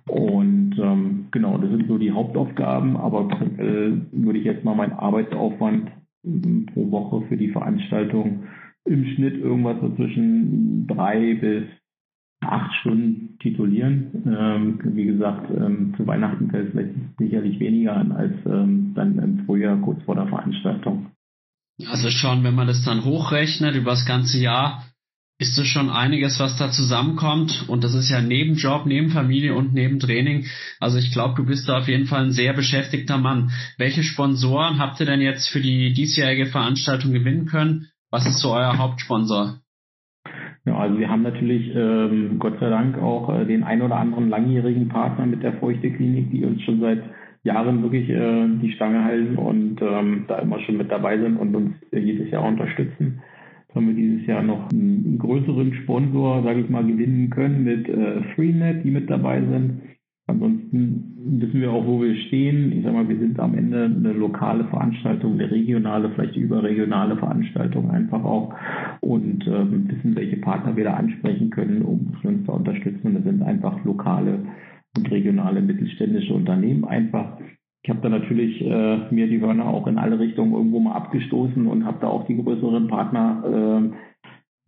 Und ähm, genau, das sind so die Hauptaufgaben, aber äh, würde ich jetzt mal meinen Arbeitsaufwand äh, pro Woche für die Veranstaltung im Schnitt irgendwas so zwischen drei bis acht Stunden titulieren. Ähm, wie gesagt, ähm, zu Weihnachten fällt es sicherlich weniger an als ähm, dann im Frühjahr kurz vor der Veranstaltung. Also schon, wenn man das dann hochrechnet über das ganze Jahr, ist es schon einiges, was da zusammenkommt. Und das ist ja neben Job, neben Familie und neben Training. Also ich glaube, du bist da auf jeden Fall ein sehr beschäftigter Mann. Welche Sponsoren habt ihr denn jetzt für die diesjährige Veranstaltung gewinnen können? Was ist so euer Hauptsponsor? Ja, also wir haben natürlich ähm, Gott sei Dank auch äh, den ein oder anderen langjährigen Partner mit der Feuchte Klinik, die uns schon seit Jahren wirklich äh, die Stange halten und ähm, da immer schon mit dabei sind und uns äh, jedes Jahr unterstützen. Jetzt haben wir dieses Jahr noch einen, größeren Sponsor, sage ich mal, gewinnen können mit äh, Freenet, die mit dabei sind. Ansonsten wissen wir auch, wo wir stehen. Ich sag mal, wir sind am Ende eine lokale Veranstaltung, eine regionale, vielleicht überregionale Veranstaltung einfach auch und ähm, wissen, welche Partner wir da ansprechen können, um uns da unterstützen. Das sind einfach lokale und regionale mittelständische Unternehmen einfach. Ich habe da natürlich äh, mir die Hörner auch in alle Richtungen irgendwo mal abgestoßen und habe da auch die größeren Partner äh,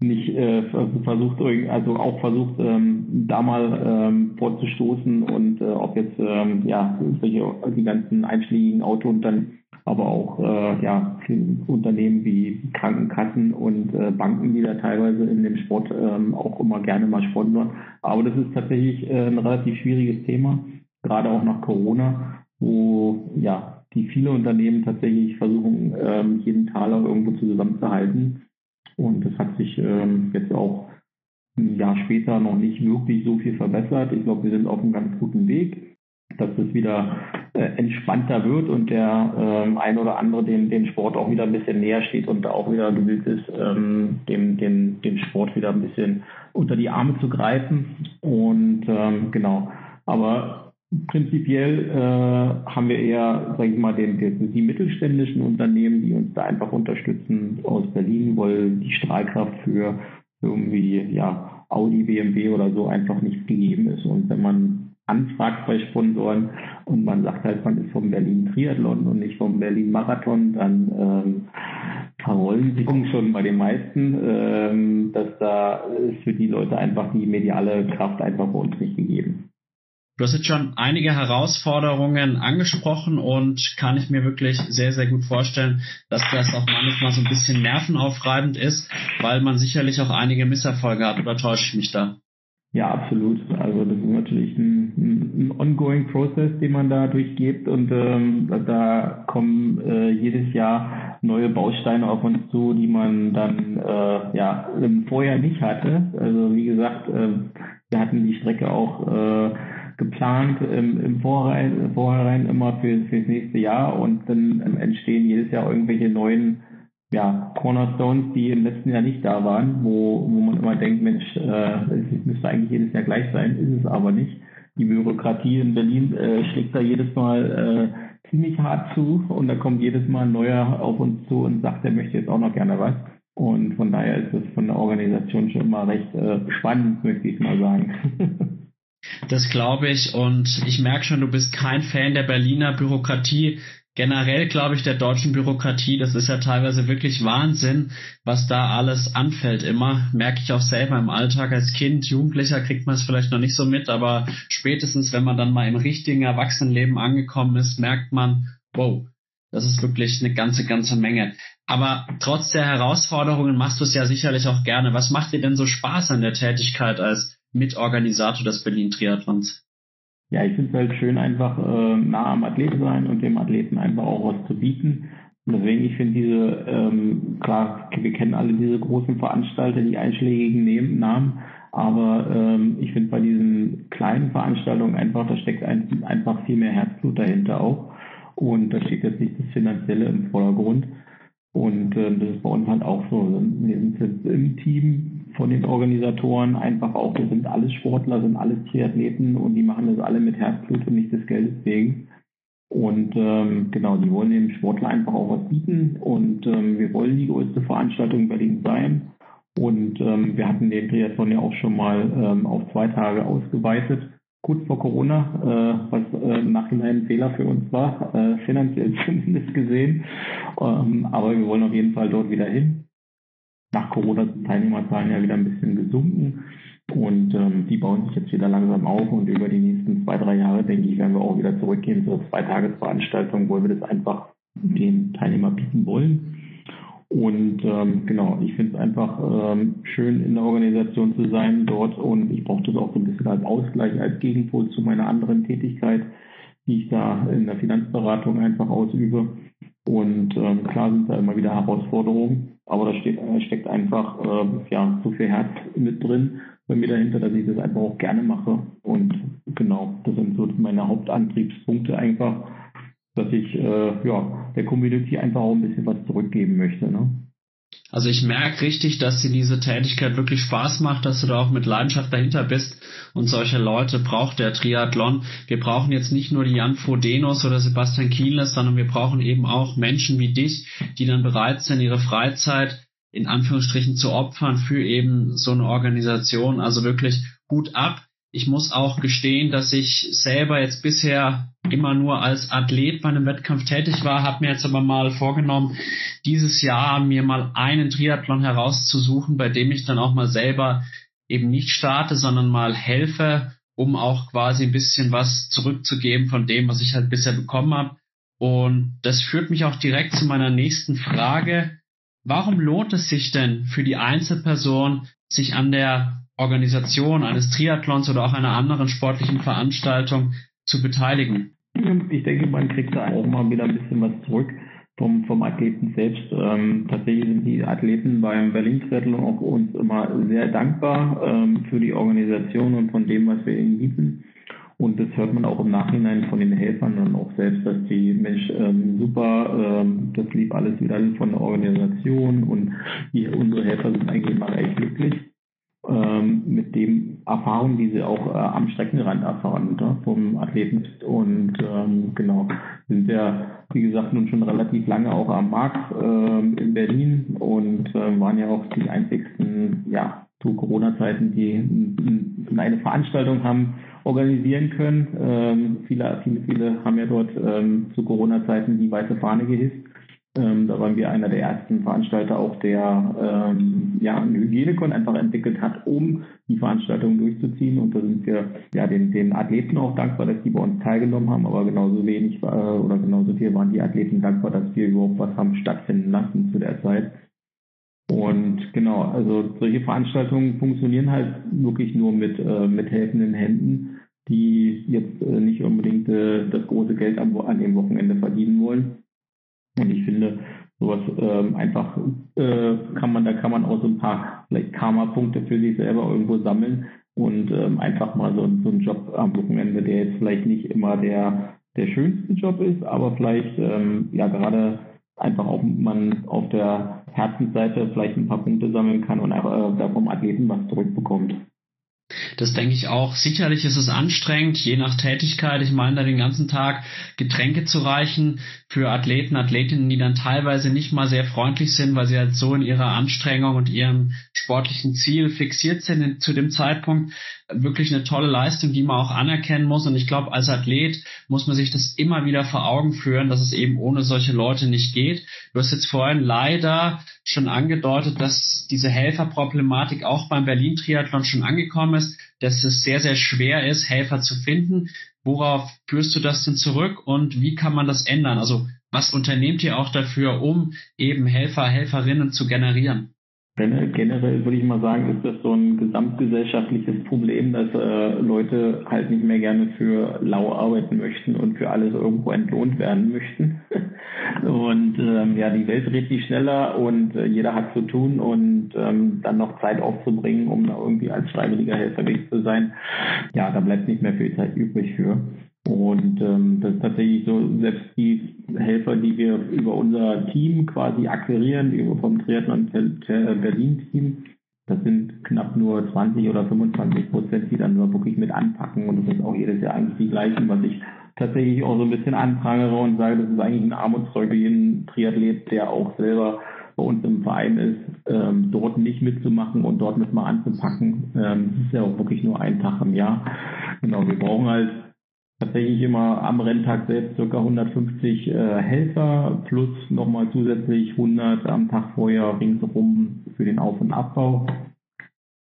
nicht äh, versucht, also auch versucht, ähm, da mal ähm, vorzustoßen und äh, ob jetzt ähm, ja solche die ganzen einschlägigen Autounternehmen, aber auch äh, ja Unternehmen wie Krankenkassen und äh, Banken, die da teilweise in dem Sport ähm, auch immer gerne mal sponsern. Aber das ist tatsächlich äh, ein relativ schwieriges Thema, gerade auch nach Corona, wo ja die viele Unternehmen tatsächlich versuchen, ähm, jeden Taler irgendwo zusammenzuhalten und das hat sich ähm, jetzt auch ein Jahr später noch nicht wirklich so viel verbessert. Ich glaube, wir sind auf einem ganz guten Weg, dass es wieder äh, entspannter wird und der ähm, ein oder andere den, den Sport auch wieder ein bisschen näher steht und auch wieder gewillt ist, ähm, dem, den, den Sport wieder ein bisschen unter die Arme zu greifen. Und ähm, genau. Aber Prinzipiell äh, haben wir eher, sage ich mal, den, den, die mittelständischen Unternehmen, die uns da einfach unterstützen aus Berlin, weil die Strahlkraft für irgendwie ja Audi, BMW oder so einfach nicht gegeben ist. Und wenn man anfragt bei Sponsoren und man sagt halt, man ist vom Berlin Triathlon und nicht vom Berlin Marathon, dann ähm, verrollen sie schon bei den meisten, ähm, dass da ist für die Leute einfach die mediale Kraft einfach bei uns nicht gegeben. Du hast jetzt schon einige Herausforderungen angesprochen und kann ich mir wirklich sehr, sehr gut vorstellen, dass das auch manchmal so ein bisschen nervenaufreibend ist, weil man sicherlich auch einige Misserfolge hat. Oder täusche ich mich da? Ja, absolut. Also das ist natürlich ein, ein ongoing Process, den man da durchgeht und ähm, da kommen äh, jedes Jahr neue Bausteine auf uns zu, die man dann äh, ja vorher nicht hatte. Also wie gesagt, äh, wir hatten die Strecke auch äh, geplant im, im Vorhinein, Vorhinein immer für, für das nächste Jahr und dann entstehen jedes Jahr irgendwelche neuen ja, Cornerstones, die im letzten Jahr nicht da waren, wo, wo man immer denkt, Mensch, äh, es müsste eigentlich jedes Jahr gleich sein, ist es aber nicht. Die Bürokratie in Berlin äh, schlägt da jedes Mal äh, ziemlich hart zu und da kommt jedes Mal ein neuer auf uns zu und sagt, er möchte jetzt auch noch gerne was. Und von daher ist es von der Organisation schon immer recht äh, spannend, möchte ich mal sagen. [laughs] Das glaube ich und ich merke schon, du bist kein Fan der Berliner Bürokratie. Generell glaube ich der deutschen Bürokratie, das ist ja teilweise wirklich Wahnsinn, was da alles anfällt immer. Merke ich auch selber im Alltag als Kind, Jugendlicher kriegt man es vielleicht noch nicht so mit, aber spätestens, wenn man dann mal im richtigen Erwachsenenleben angekommen ist, merkt man, wow, das ist wirklich eine ganze, ganze Menge. Aber trotz der Herausforderungen machst du es ja sicherlich auch gerne. Was macht dir denn so Spaß an der Tätigkeit als Mitorganisator des Berlin Triathlons? Ja, ich finde es halt schön, einfach äh, nah am Athleten sein und dem Athleten einfach auch was zu bieten. Und deswegen, ich finde diese, ähm, klar, wir kennen alle diese großen Veranstalter, die einschlägigen Namen, aber ähm, ich finde bei diesen kleinen Veranstaltungen einfach, da steckt ein, einfach viel mehr Herzblut dahinter auch. Und da steht jetzt nicht das Finanzielle im Vordergrund. Und äh, das ist bei uns halt auch so. Wir sind jetzt im Team von den Organisatoren einfach auch, wir sind alles Sportler, sind alles Triathleten und die machen das alle mit Herzblut und nicht des Geldes wegen. Und ähm, genau, die wollen dem Sportler einfach auch was bieten und ähm, wir wollen die größte Veranstaltung in Berlin sein. Und ähm, wir hatten den Triathlon ja auch schon mal ähm, auf zwei Tage ausgeweitet kurz vor Corona, äh, was äh, im Nachhinein ein Fehler für uns war, äh, finanziell [laughs] zumindest gesehen. Ähm, aber wir wollen auf jeden Fall dort wieder hin. Nach Corona sind Teilnehmerzahlen ja wieder ein bisschen gesunken und ähm, die bauen sich jetzt wieder langsam auf und über die nächsten zwei, drei Jahre, denke ich, werden wir auch wieder zurückgehen zur Zweitagesveranstaltung, wo wir das einfach den Teilnehmer bieten wollen. Und ähm, genau, ich finde es einfach ähm, schön, in der Organisation zu sein dort und ich brauche das auch so ein bisschen als Ausgleich, als Gegenpol zu meiner anderen Tätigkeit, die ich da in der Finanzberatung einfach ausübe. Und ähm, klar sind da immer wieder Herausforderungen, aber da steht, äh, steckt einfach äh, ja, so viel Herz mit drin bei mir dahinter, dass ich das einfach auch gerne mache. Und genau, das sind so meine Hauptantriebspunkte einfach dass ich äh, ja, der Community einfach auch ein bisschen was zurückgeben möchte. Ne? Also ich merke richtig, dass dir diese Tätigkeit wirklich Spaß macht, dass du da auch mit Leidenschaft dahinter bist und solche Leute braucht der Triathlon. Wir brauchen jetzt nicht nur die Jan Frodenos oder Sebastian Kienles, sondern wir brauchen eben auch Menschen wie dich, die dann bereit sind, ihre Freizeit in Anführungsstrichen zu opfern für eben so eine Organisation. Also wirklich gut ab. Ich muss auch gestehen, dass ich selber jetzt bisher immer nur als Athlet bei einem Wettkampf tätig war, habe mir jetzt aber mal vorgenommen, dieses Jahr mir mal einen Triathlon herauszusuchen, bei dem ich dann auch mal selber eben nicht starte, sondern mal helfe, um auch quasi ein bisschen was zurückzugeben von dem, was ich halt bisher bekommen habe. Und das führt mich auch direkt zu meiner nächsten Frage. Warum lohnt es sich denn für die Einzelperson, sich an der Organisation eines Triathlons oder auch einer anderen sportlichen Veranstaltung zu beteiligen? Ich denke, man kriegt da auch mal wieder ein bisschen was zurück vom, vom Athleten selbst. Ähm, tatsächlich sind die Athleten beim Berlin Triathlon auch uns immer sehr dankbar ähm, für die Organisation und von dem, was wir ihnen bieten. Und das hört man auch im Nachhinein von den Helfern dann auch selbst, dass die Mensch ähm, super, ähm, das lief alles wieder von der Organisation und die, unsere Helfer sind eigentlich immer recht glücklich ähm, mit dem Erfahrungen, die sie auch äh, am Streckenrand erfahren ne, vom Athleten. Und ähm, genau, sind ja, wie gesagt, nun schon relativ lange auch am Markt äh, in Berlin und äh, waren ja auch die einzigsten, ja, zu Corona-Zeiten, die eine Veranstaltung haben organisieren können. Ähm, viele, viele, viele haben ja dort ähm, zu Corona-Zeiten die weiße Fahne gehisst. Ähm, da waren wir einer der ersten Veranstalter auch, der ähm, ja einen Hygienekon einfach entwickelt hat, um die Veranstaltung durchzuziehen. Und da sind wir ja den, den Athleten auch dankbar, dass die bei uns teilgenommen haben, aber genauso wenig äh, oder genauso viel waren die Athleten dankbar, dass wir überhaupt was haben stattfinden lassen zu der Zeit. Und genau, also solche Veranstaltungen funktionieren halt wirklich nur mit, äh, mit helfenden Händen, die jetzt äh, nicht unbedingt äh, das große Geld am, an dem Wochenende verdienen wollen und ich finde, sowas ähm, einfach äh, kann man, da kann man auch so ein paar vielleicht Karma-Punkte für sich selber irgendwo sammeln und ähm, einfach mal so, so einen Job am Wochenende, der jetzt vielleicht nicht immer der, der schönste Job ist, aber vielleicht ähm, ja gerade einfach auch man auf der Herzensseite vielleicht ein paar Punkte sammeln kann und einfach äh, da vom Athleten was zurückbekommt. Das denke ich auch. Sicherlich ist es anstrengend, je nach Tätigkeit. Ich meine, da den ganzen Tag Getränke zu reichen für Athleten, Athletinnen, die dann teilweise nicht mal sehr freundlich sind, weil sie halt so in ihrer Anstrengung und ihrem sportlichen Ziel fixiert sind zu dem Zeitpunkt. Wirklich eine tolle Leistung, die man auch anerkennen muss. Und ich glaube, als Athlet muss man sich das immer wieder vor Augen führen, dass es eben ohne solche Leute nicht geht. Du hast jetzt vorhin leider schon angedeutet, dass diese Helferproblematik auch beim Berlin Triathlon schon angekommen ist, dass es sehr, sehr schwer ist, Helfer zu finden. Worauf führst du das denn zurück und wie kann man das ändern? Also was unternehmt ihr auch dafür, um eben Helfer, Helferinnen zu generieren? Generell würde ich mal sagen, ist das so ein gesamtgesellschaftliches Problem, dass äh, Leute halt nicht mehr gerne für lau arbeiten möchten und für alles irgendwo entlohnt werden möchten. [laughs] und ähm, ja, die Welt sich schneller und äh, jeder hat zu tun und ähm, dann noch Zeit aufzubringen, um da irgendwie als freiwilliger Helfer zu sein. Ja, da bleibt nicht mehr viel Zeit übrig für. Und ähm, das ist tatsächlich so, selbst die Helfer, die wir über unser Team quasi akquirieren, über vom Triathlon Berlin-Team, das sind knapp nur 20 oder 25 Prozent, die dann nur wirklich mit anpacken. Und das ist auch jedes Jahr eigentlich die gleichen, was ich tatsächlich auch so ein bisschen anprangere und sage, das ist eigentlich ein Armutszeug jeden Triathlet, der auch selber bei uns im Verein ist, ähm, dort nicht mitzumachen und dort mit mal anzupacken. Ähm, das ist ja auch wirklich nur ein Tag im Jahr. Genau, wir brauchen halt tatsächlich immer am Renntag selbst ca. 150 äh, Helfer plus nochmal zusätzlich 100 am Tag vorher ringsherum für den Auf- und Abbau.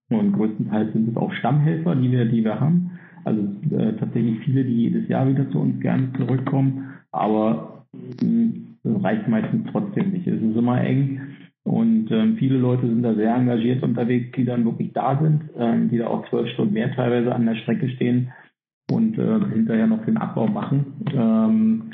Und größtenteils sind es auch Stammhelfer, die wir, die wir haben. Also äh, tatsächlich viele, die jedes Jahr wieder zu uns gerne zurückkommen. Aber äh, reicht meistens trotzdem nicht. Es ist immer eng. Und ähm, viele Leute sind da sehr engagiert unterwegs, die dann wirklich da sind, ähm, die da auch zwölf Stunden mehr teilweise an der Strecke stehen und äh, hinterher noch den Abbau machen. Ähm,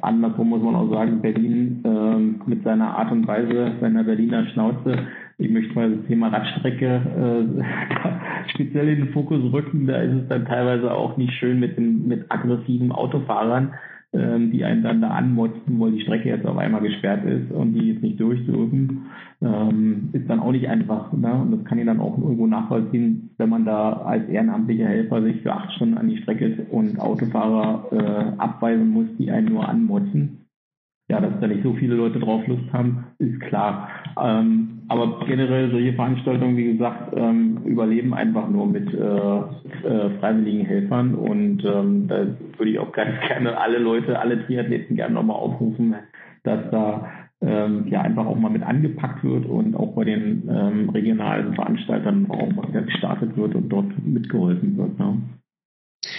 andersrum muss man auch sagen, Berlin äh, mit seiner Art und Weise, seiner Berliner Schnauze, ich möchte mal das Thema Radstrecke äh, [laughs] speziell in den Fokus rücken. Da ist es dann teilweise auch nicht schön mit, den, mit aggressiven Autofahrern, ähm, die einen dann da anmotzen, weil die Strecke jetzt auf einmal gesperrt ist und die jetzt nicht durch ähm, ist dann auch nicht einfach. Ne? Und das kann ich dann auch irgendwo nachvollziehen, wenn man da als ehrenamtlicher Helfer sich für acht Stunden an die Strecke und Autofahrer äh, abweisen muss, die einen nur anmotzen ja, dass da nicht so viele Leute drauf Lust haben, ist klar. Ähm, aber generell solche Veranstaltungen, wie gesagt, ähm, überleben einfach nur mit äh, äh, freiwilligen Helfern und ähm, da würde ich auch [laughs] ganz gerne alle Leute, alle Triathleten gerne nochmal aufrufen, dass da ähm, ja einfach auch mal mit angepackt wird und auch bei den ähm, regionalen Veranstaltern auch mal gestartet wird und dort mitgeholfen wird. Ne?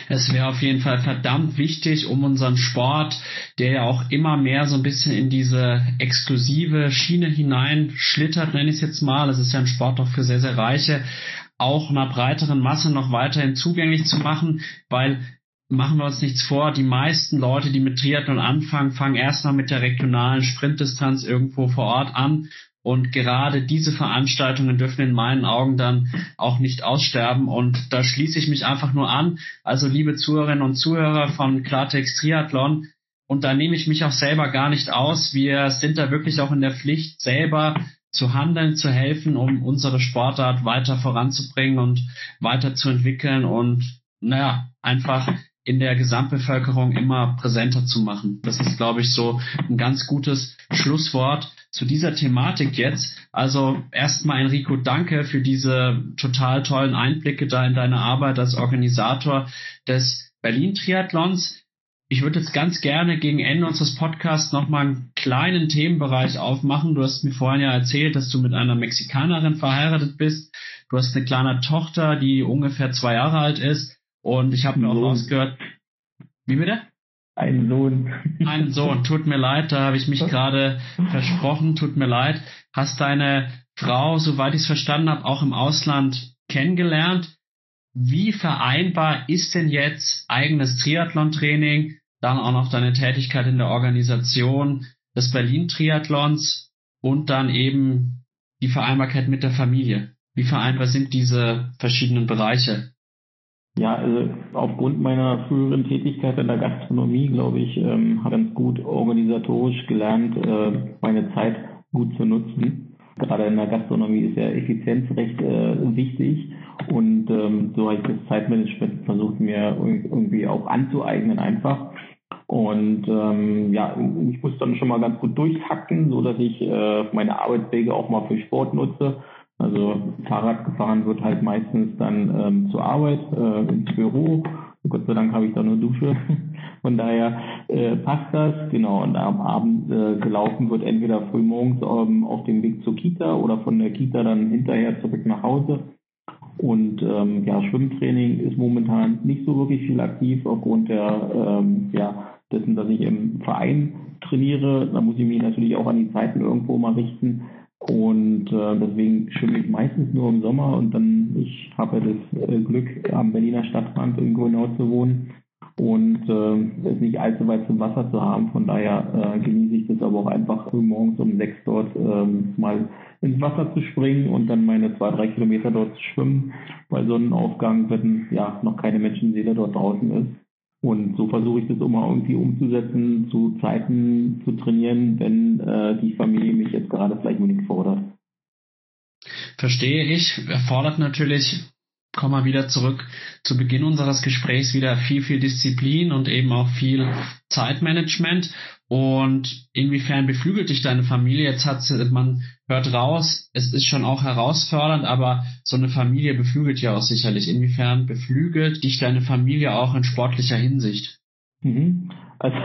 Es wäre auf jeden Fall verdammt wichtig, um unseren Sport, der ja auch immer mehr so ein bisschen in diese exklusive Schiene hineinschlittert, nenne ich es jetzt mal. Es ist ja ein Sport doch für sehr, sehr Reiche, auch einer breiteren Masse noch weiterhin zugänglich zu machen, weil machen wir uns nichts vor, die meisten Leute, die mit Triathlon anfangen, fangen erstmal mit der regionalen Sprintdistanz irgendwo vor Ort an und gerade diese Veranstaltungen dürfen in meinen Augen dann auch nicht aussterben. Und da schließe ich mich einfach nur an. Also liebe Zuhörerinnen und Zuhörer von Klartext Triathlon, und da nehme ich mich auch selber gar nicht aus. Wir sind da wirklich auch in der Pflicht, selber zu handeln, zu helfen, um unsere Sportart weiter voranzubringen und weiterzuentwickeln und naja, einfach in der Gesamtbevölkerung immer präsenter zu machen. Das ist, glaube ich, so ein ganz gutes Schlusswort zu dieser Thematik jetzt. Also erstmal Enrico, danke für diese total tollen Einblicke da in deine Arbeit als Organisator des Berlin Triathlons. Ich würde jetzt ganz gerne gegen Ende unseres Podcasts nochmal einen kleinen Themenbereich aufmachen. Du hast mir vorhin ja erzählt, dass du mit einer Mexikanerin verheiratet bist. Du hast eine kleine Tochter, die ungefähr zwei Jahre alt ist. Und ich habe mir auch rausgehört. Wie bitte? Ein Sohn. Ein Sohn. Tut mir leid, da habe ich mich gerade versprochen. Tut mir leid. Hast deine Frau, soweit ich es verstanden habe, auch im Ausland kennengelernt. Wie vereinbar ist denn jetzt eigenes Triathlon-Training, dann auch noch deine Tätigkeit in der Organisation des Berlin-Triathlons und dann eben die Vereinbarkeit mit der Familie? Wie vereinbar sind diese verschiedenen Bereiche? Ja, also aufgrund meiner früheren Tätigkeit in der Gastronomie, glaube ich, ähm, habe ganz gut organisatorisch gelernt, äh, meine Zeit gut zu nutzen. Gerade in der Gastronomie ist ja Effizienz recht äh, wichtig und ähm, so habe ich das Zeitmanagement versucht mir irgendwie auch anzueignen einfach. Und ähm, ja, ich muss dann schon mal ganz gut durchhacken, so dass ich äh, meine Arbeitswege auch mal für Sport nutze also Fahrrad gefahren wird halt meistens dann ähm, zur Arbeit, äh, ins Büro. Gott sei Dank habe ich da nur Dusche. [laughs] Von daher äh, passt das. Genau. Und am Abend äh, gelaufen wird entweder frühmorgens ähm, auf dem Weg zur Kita oder von der Kita dann hinterher zurück nach Hause. Und ähm, ja, Schwimmtraining ist momentan nicht so wirklich viel aktiv aufgrund der ähm, ja, dessen, dass ich im Verein trainiere. Da muss ich mich natürlich auch an die Zeiten irgendwo mal richten. Und äh, deswegen schwimme ich meistens nur im Sommer und dann, ich habe das äh, Glück, am Berliner Stadtrand in Grünau zu wohnen und äh, es nicht allzu weit zum Wasser zu haben. Von daher äh, genieße ich das aber auch einfach morgens um sechs dort ähm, mal ins Wasser zu springen und dann meine zwei, drei Kilometer dort zu schwimmen bei Sonnenaufgang, wenn ja noch keine Menschenseele dort draußen ist. Und so versuche ich das immer irgendwie umzusetzen, zu Zeiten zu trainieren, wenn äh, die Familie mich jetzt gerade vielleicht unbedingt fordert. Verstehe ich. Erfordert natürlich, kommen wir wieder zurück zu Beginn unseres Gesprächs, wieder viel, viel Disziplin und eben auch viel Zeitmanagement. Und inwiefern beflügelt dich deine Familie? Jetzt hat man hört raus, es ist schon auch herausfordernd, aber so eine Familie beflügelt ja auch sicherlich. Inwiefern beflügelt dich deine Familie auch in sportlicher Hinsicht? Mhm. Also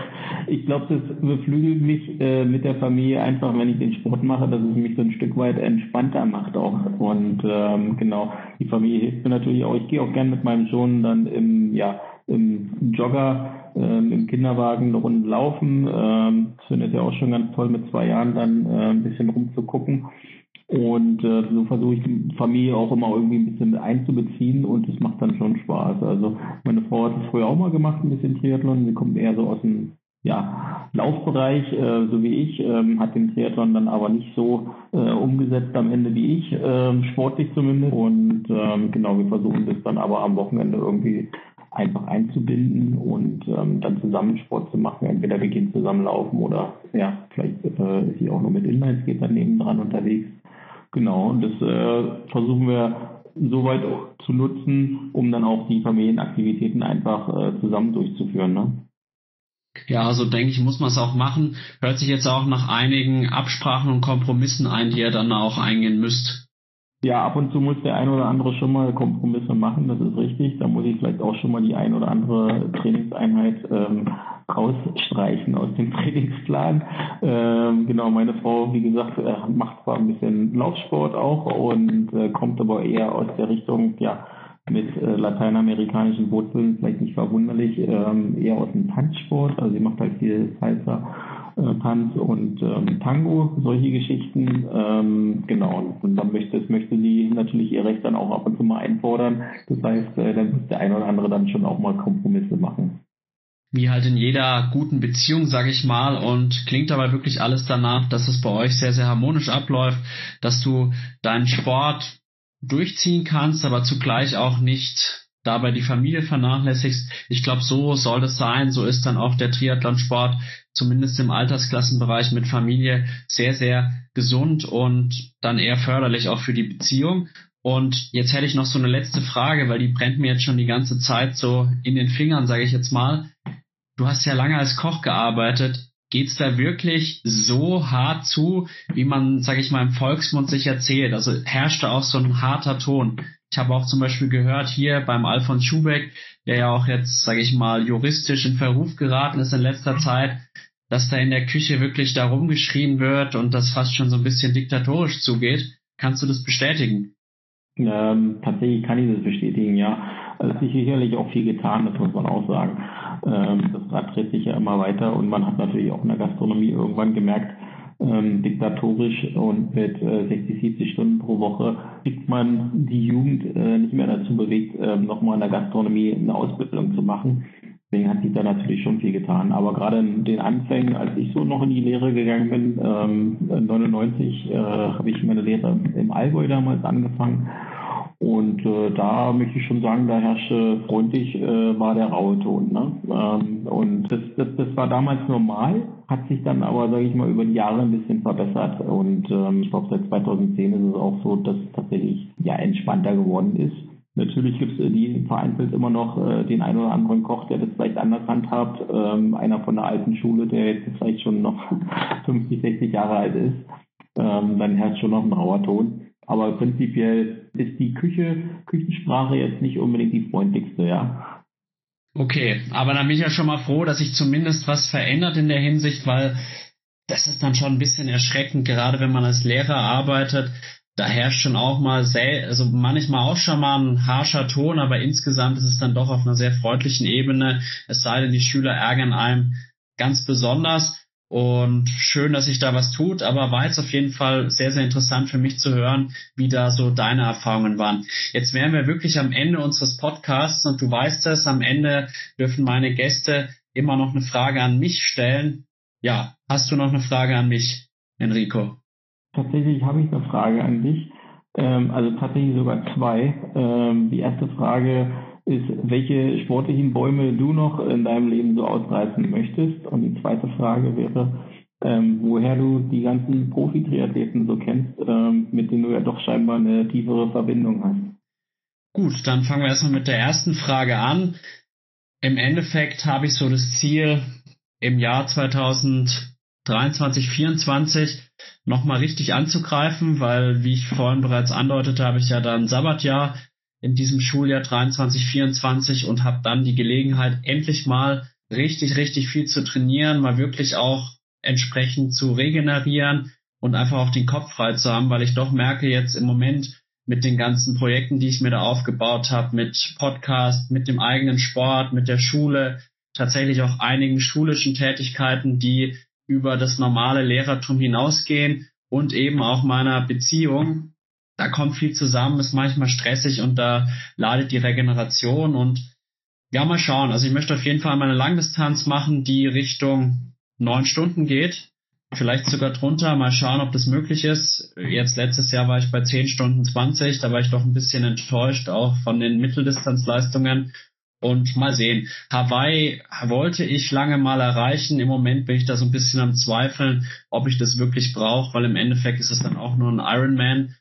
ich glaube, das beflügelt mich äh, mit der Familie einfach, wenn ich den Sport mache, dass es mich so ein Stück weit entspannter macht auch. Und ähm, genau, die Familie hilft mir natürlich auch. Ich gehe auch gern mit meinem Sohn dann im, ja, im Jogger ähm, im Kinderwagen eine Runde laufen. Ähm, das findet ja auch schon ganz toll, mit zwei Jahren dann äh, ein bisschen rumzugucken. Und äh, so versuche ich die Familie auch immer irgendwie ein bisschen einzubeziehen und es macht dann schon Spaß. Also meine Frau hat es früher auch mal gemacht, ein bisschen Triathlon. Sie kommt eher so aus dem ja, Laufbereich, äh, so wie ich, ähm, hat den Triathlon dann aber nicht so äh, umgesetzt am Ende wie ich, äh, sportlich zumindest. Und ähm, genau, wir versuchen das dann aber am Wochenende irgendwie einfach einzubinden und ähm, dann zusammen Sport zu machen. Entweder wir gehen zusammen laufen oder ja, vielleicht äh, ist sie auch nur mit Inlineskater nebendran unterwegs. Genau, und das äh, versuchen wir soweit auch zu nutzen, um dann auch die Familienaktivitäten einfach äh, zusammen durchzuführen. Ne? Ja, so also denke ich, muss man es auch machen. Hört sich jetzt auch nach einigen Absprachen und Kompromissen ein, die ihr dann auch eingehen müsst. Ja, ab und zu muss der ein oder andere schon mal Kompromisse machen, das ist richtig. Da muss ich vielleicht auch schon mal die ein oder andere Trainingseinheit ähm, rausstreichen aus dem [laughs] Trainingsplan. Ähm, genau, meine Frau, wie gesagt, äh, macht zwar ein bisschen Laufsport auch und äh, kommt aber eher aus der Richtung, ja, mit äh, lateinamerikanischen Wurzeln, vielleicht nicht verwunderlich, ähm, eher aus dem Tanzsport. Also sie macht halt viel Salsa, äh, Tanz und ähm, Tango, solche Geschichten. Ähm, genau. Und dann möchte, das möchte sie natürlich ihr Recht dann auch ab und zu mal einfordern. Das heißt, äh, dann muss der eine oder andere dann schon auch mal Kompromisse machen. Wie halt in jeder guten Beziehung, sage ich mal, und klingt dabei wirklich alles danach, dass es bei euch sehr, sehr harmonisch abläuft, dass du deinen Sport durchziehen kannst, aber zugleich auch nicht dabei die Familie vernachlässigst. Ich glaube, so soll es sein. So ist dann auch der Triathlonsport, zumindest im Altersklassenbereich mit Familie, sehr, sehr gesund und dann eher förderlich auch für die Beziehung. Und jetzt hätte ich noch so eine letzte Frage, weil die brennt mir jetzt schon die ganze Zeit so in den Fingern, sage ich jetzt mal. Du hast ja lange als Koch gearbeitet geht's da wirklich so hart zu, wie man, sage ich mal, im Volksmund sich erzählt? Also herrscht da auch so ein harter Ton. Ich habe auch zum Beispiel gehört hier beim Alfons Schubeck, der ja auch jetzt, sage ich mal, juristisch in Verruf geraten ist in letzter Zeit, dass da in der Küche wirklich da rumgeschrien wird und das fast schon so ein bisschen diktatorisch zugeht. Kannst du das bestätigen? Ähm, tatsächlich kann ich das bestätigen, ja. Es ist sicherlich auch viel getan, das muss man auch sagen. Ähm, das Rad dreht sich ja immer weiter und man hat natürlich auch in der Gastronomie irgendwann gemerkt, ähm, diktatorisch und mit äh, 60, 70 Stunden pro Woche kriegt man die Jugend äh, nicht mehr dazu bewegt, äh, nochmal in der Gastronomie eine Ausbildung zu machen. Deswegen hat sich da natürlich schon viel getan. Aber gerade in den Anfängen, als ich so noch in die Lehre gegangen bin, ähm, 99 äh, habe ich meine Lehre im Allgäu damals angefangen und äh, da möchte ich schon sagen, da herrschte freundlich äh, war der raue Ton. Ne? Ähm, und das, das, das war damals normal, hat sich dann aber, sage ich mal, über die Jahre ein bisschen verbessert. Und ähm, ich glaube, seit 2010 ist es auch so, dass es tatsächlich ja entspannter geworden ist. Natürlich gibt es die vereinzelt immer noch äh, den einen oder anderen Koch, der das vielleicht anders handhabt. Ähm, einer von der alten Schule, der jetzt vielleicht schon noch [laughs] 50, 60 Jahre alt ist. Ähm, dann herrscht schon noch ein rauer Ton. Aber prinzipiell ist die Küche, Küchensprache jetzt nicht unbedingt die freundlichste, ja. Okay, aber dann bin ich ja schon mal froh, dass sich zumindest was verändert in der Hinsicht, weil das ist dann schon ein bisschen erschreckend, gerade wenn man als Lehrer arbeitet. Da herrscht schon auch mal sehr, also manchmal auch schon mal ein harscher Ton, aber insgesamt ist es dann doch auf einer sehr freundlichen Ebene. Es sei denn, die Schüler ärgern einem ganz besonders. Und schön, dass sich da was tut, aber war jetzt auf jeden Fall sehr, sehr interessant für mich zu hören, wie da so deine Erfahrungen waren. Jetzt wären wir wirklich am Ende unseres Podcasts und du weißt es, am Ende dürfen meine Gäste immer noch eine Frage an mich stellen. Ja, hast du noch eine Frage an mich, Enrico? Tatsächlich habe ich eine Frage an dich. Ähm, also tatsächlich sogar zwei. Ähm, die erste Frage, ist, welche sportlichen Bäume du noch in deinem Leben so ausreißen möchtest. Und die zweite Frage wäre, ähm, woher du die ganzen Profi-Triathleten so kennst, ähm, mit denen du ja doch scheinbar eine tiefere Verbindung hast. Gut, dann fangen wir erstmal mit der ersten Frage an. Im Endeffekt habe ich so das Ziel, im Jahr 2023, 2024 nochmal richtig anzugreifen, weil, wie ich vorhin bereits andeutete, habe ich ja dann Sabbatjahr in diesem Schuljahr 23, 24 und habe dann die Gelegenheit, endlich mal richtig, richtig viel zu trainieren, mal wirklich auch entsprechend zu regenerieren und einfach auch den Kopf frei zu haben, weil ich doch merke jetzt im Moment mit den ganzen Projekten, die ich mir da aufgebaut habe, mit Podcast, mit dem eigenen Sport, mit der Schule, tatsächlich auch einigen schulischen Tätigkeiten, die über das normale Lehrertum hinausgehen und eben auch meiner Beziehung da kommt viel zusammen, ist manchmal stressig und da ladet die Regeneration und ja, mal schauen. Also ich möchte auf jeden Fall meine Langdistanz machen, die Richtung neun Stunden geht. Vielleicht sogar drunter. Mal schauen, ob das möglich ist. Jetzt letztes Jahr war ich bei zehn Stunden zwanzig. Da war ich doch ein bisschen enttäuscht, auch von den Mitteldistanzleistungen. Und mal sehen. Hawaii wollte ich lange mal erreichen. Im Moment bin ich da so ein bisschen am Zweifeln, ob ich das wirklich brauche, weil im Endeffekt ist es dann auch nur ein Ironman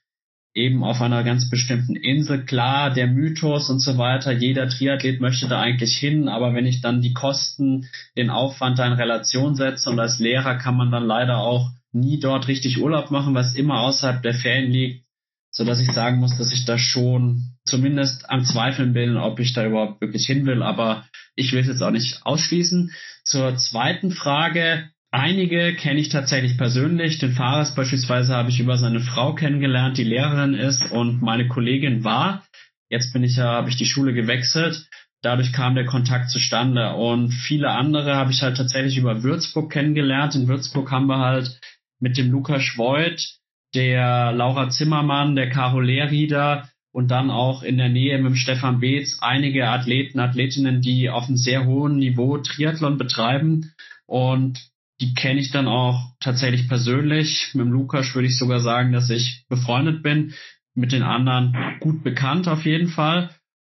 eben auf einer ganz bestimmten Insel. Klar, der Mythos und so weiter, jeder Triathlet möchte da eigentlich hin, aber wenn ich dann die Kosten, den Aufwand da in Relation setze und als Lehrer kann man dann leider auch nie dort richtig Urlaub machen, was immer außerhalb der Ferien liegt, so dass ich sagen muss, dass ich da schon zumindest am Zweifeln bin, ob ich da überhaupt wirklich hin will, aber ich will es jetzt auch nicht ausschließen. Zur zweiten Frage, Einige kenne ich tatsächlich persönlich. Den Fahrers beispielsweise habe ich über seine Frau kennengelernt, die Lehrerin ist und meine Kollegin war. Jetzt bin ich ja, habe ich die Schule gewechselt. Dadurch kam der Kontakt zustande. Und viele andere habe ich halt tatsächlich über Würzburg kennengelernt. In Würzburg haben wir halt mit dem Lukas Schwoid, der Laura Zimmermann, der Caro Lehrrieder und dann auch in der Nähe mit dem Stefan Beetz einige Athleten, Athletinnen, die auf einem sehr hohen Niveau Triathlon betreiben. Und die kenne ich dann auch tatsächlich persönlich. Mit dem Lukas würde ich sogar sagen, dass ich befreundet bin. Mit den anderen gut bekannt auf jeden Fall.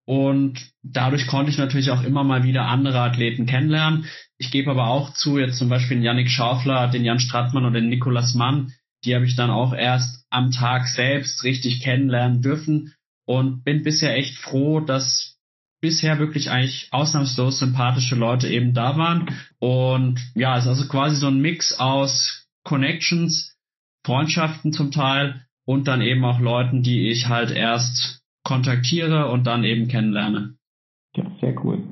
Und dadurch konnte ich natürlich auch immer mal wieder andere Athleten kennenlernen. Ich gebe aber auch zu, jetzt zum Beispiel den Yannick Schaufler, den Jan Strattmann oder den Nikolas Mann, die habe ich dann auch erst am Tag selbst richtig kennenlernen dürfen und bin bisher echt froh, dass bisher wirklich eigentlich ausnahmslos sympathische Leute eben da waren. Und ja, es ist also quasi so ein Mix aus Connections, Freundschaften zum Teil und dann eben auch Leuten, die ich halt erst kontaktiere und dann eben kennenlerne. Ja, sehr cool.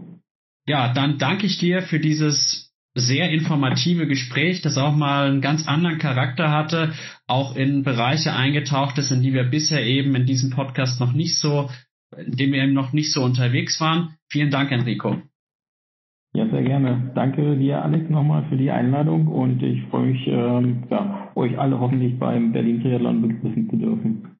Ja, dann danke ich dir für dieses sehr informative Gespräch, das auch mal einen ganz anderen Charakter hatte, auch in Bereiche eingetaucht ist, in die wir bisher eben in diesem Podcast noch nicht so in dem wir eben noch nicht so unterwegs waren. Vielen Dank, Enrico. Ja, sehr gerne. Danke dir, Alex, nochmal für die Einladung und ich freue mich, ähm, ja, euch alle hoffentlich beim Berlin Triathlon begrüßen zu dürfen.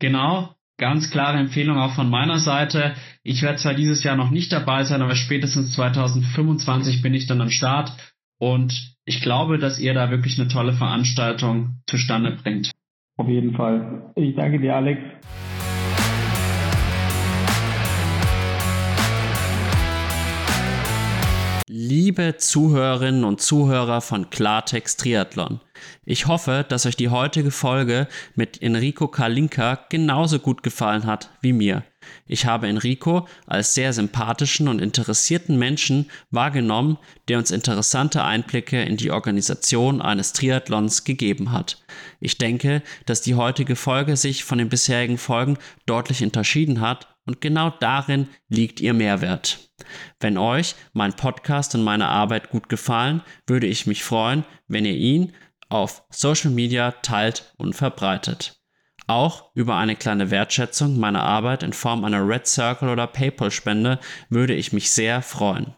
Genau, ganz klare Empfehlung auch von meiner Seite. Ich werde zwar dieses Jahr noch nicht dabei sein, aber spätestens 2025 bin ich dann am Start und ich glaube, dass ihr da wirklich eine tolle Veranstaltung zustande bringt. Auf jeden Fall. Ich danke dir, Alex. Liebe Zuhörerinnen und Zuhörer von Klartext Triathlon, ich hoffe, dass euch die heutige Folge mit Enrico Kalinka genauso gut gefallen hat wie mir. Ich habe Enrico als sehr sympathischen und interessierten Menschen wahrgenommen, der uns interessante Einblicke in die Organisation eines Triathlons gegeben hat. Ich denke, dass die heutige Folge sich von den bisherigen Folgen deutlich unterschieden hat und genau darin liegt ihr Mehrwert. Wenn euch mein Podcast und meine Arbeit gut gefallen, würde ich mich freuen, wenn ihr ihn auf Social Media teilt und verbreitet. Auch über eine kleine Wertschätzung meiner Arbeit in Form einer Red Circle oder PayPal-Spende würde ich mich sehr freuen.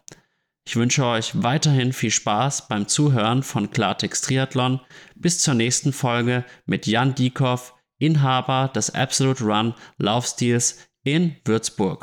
Ich wünsche euch weiterhin viel Spaß beim Zuhören von Klartext Triathlon. Bis zur nächsten Folge mit Jan Diekow, Inhaber des Absolute Run Laufstils in Würzburg.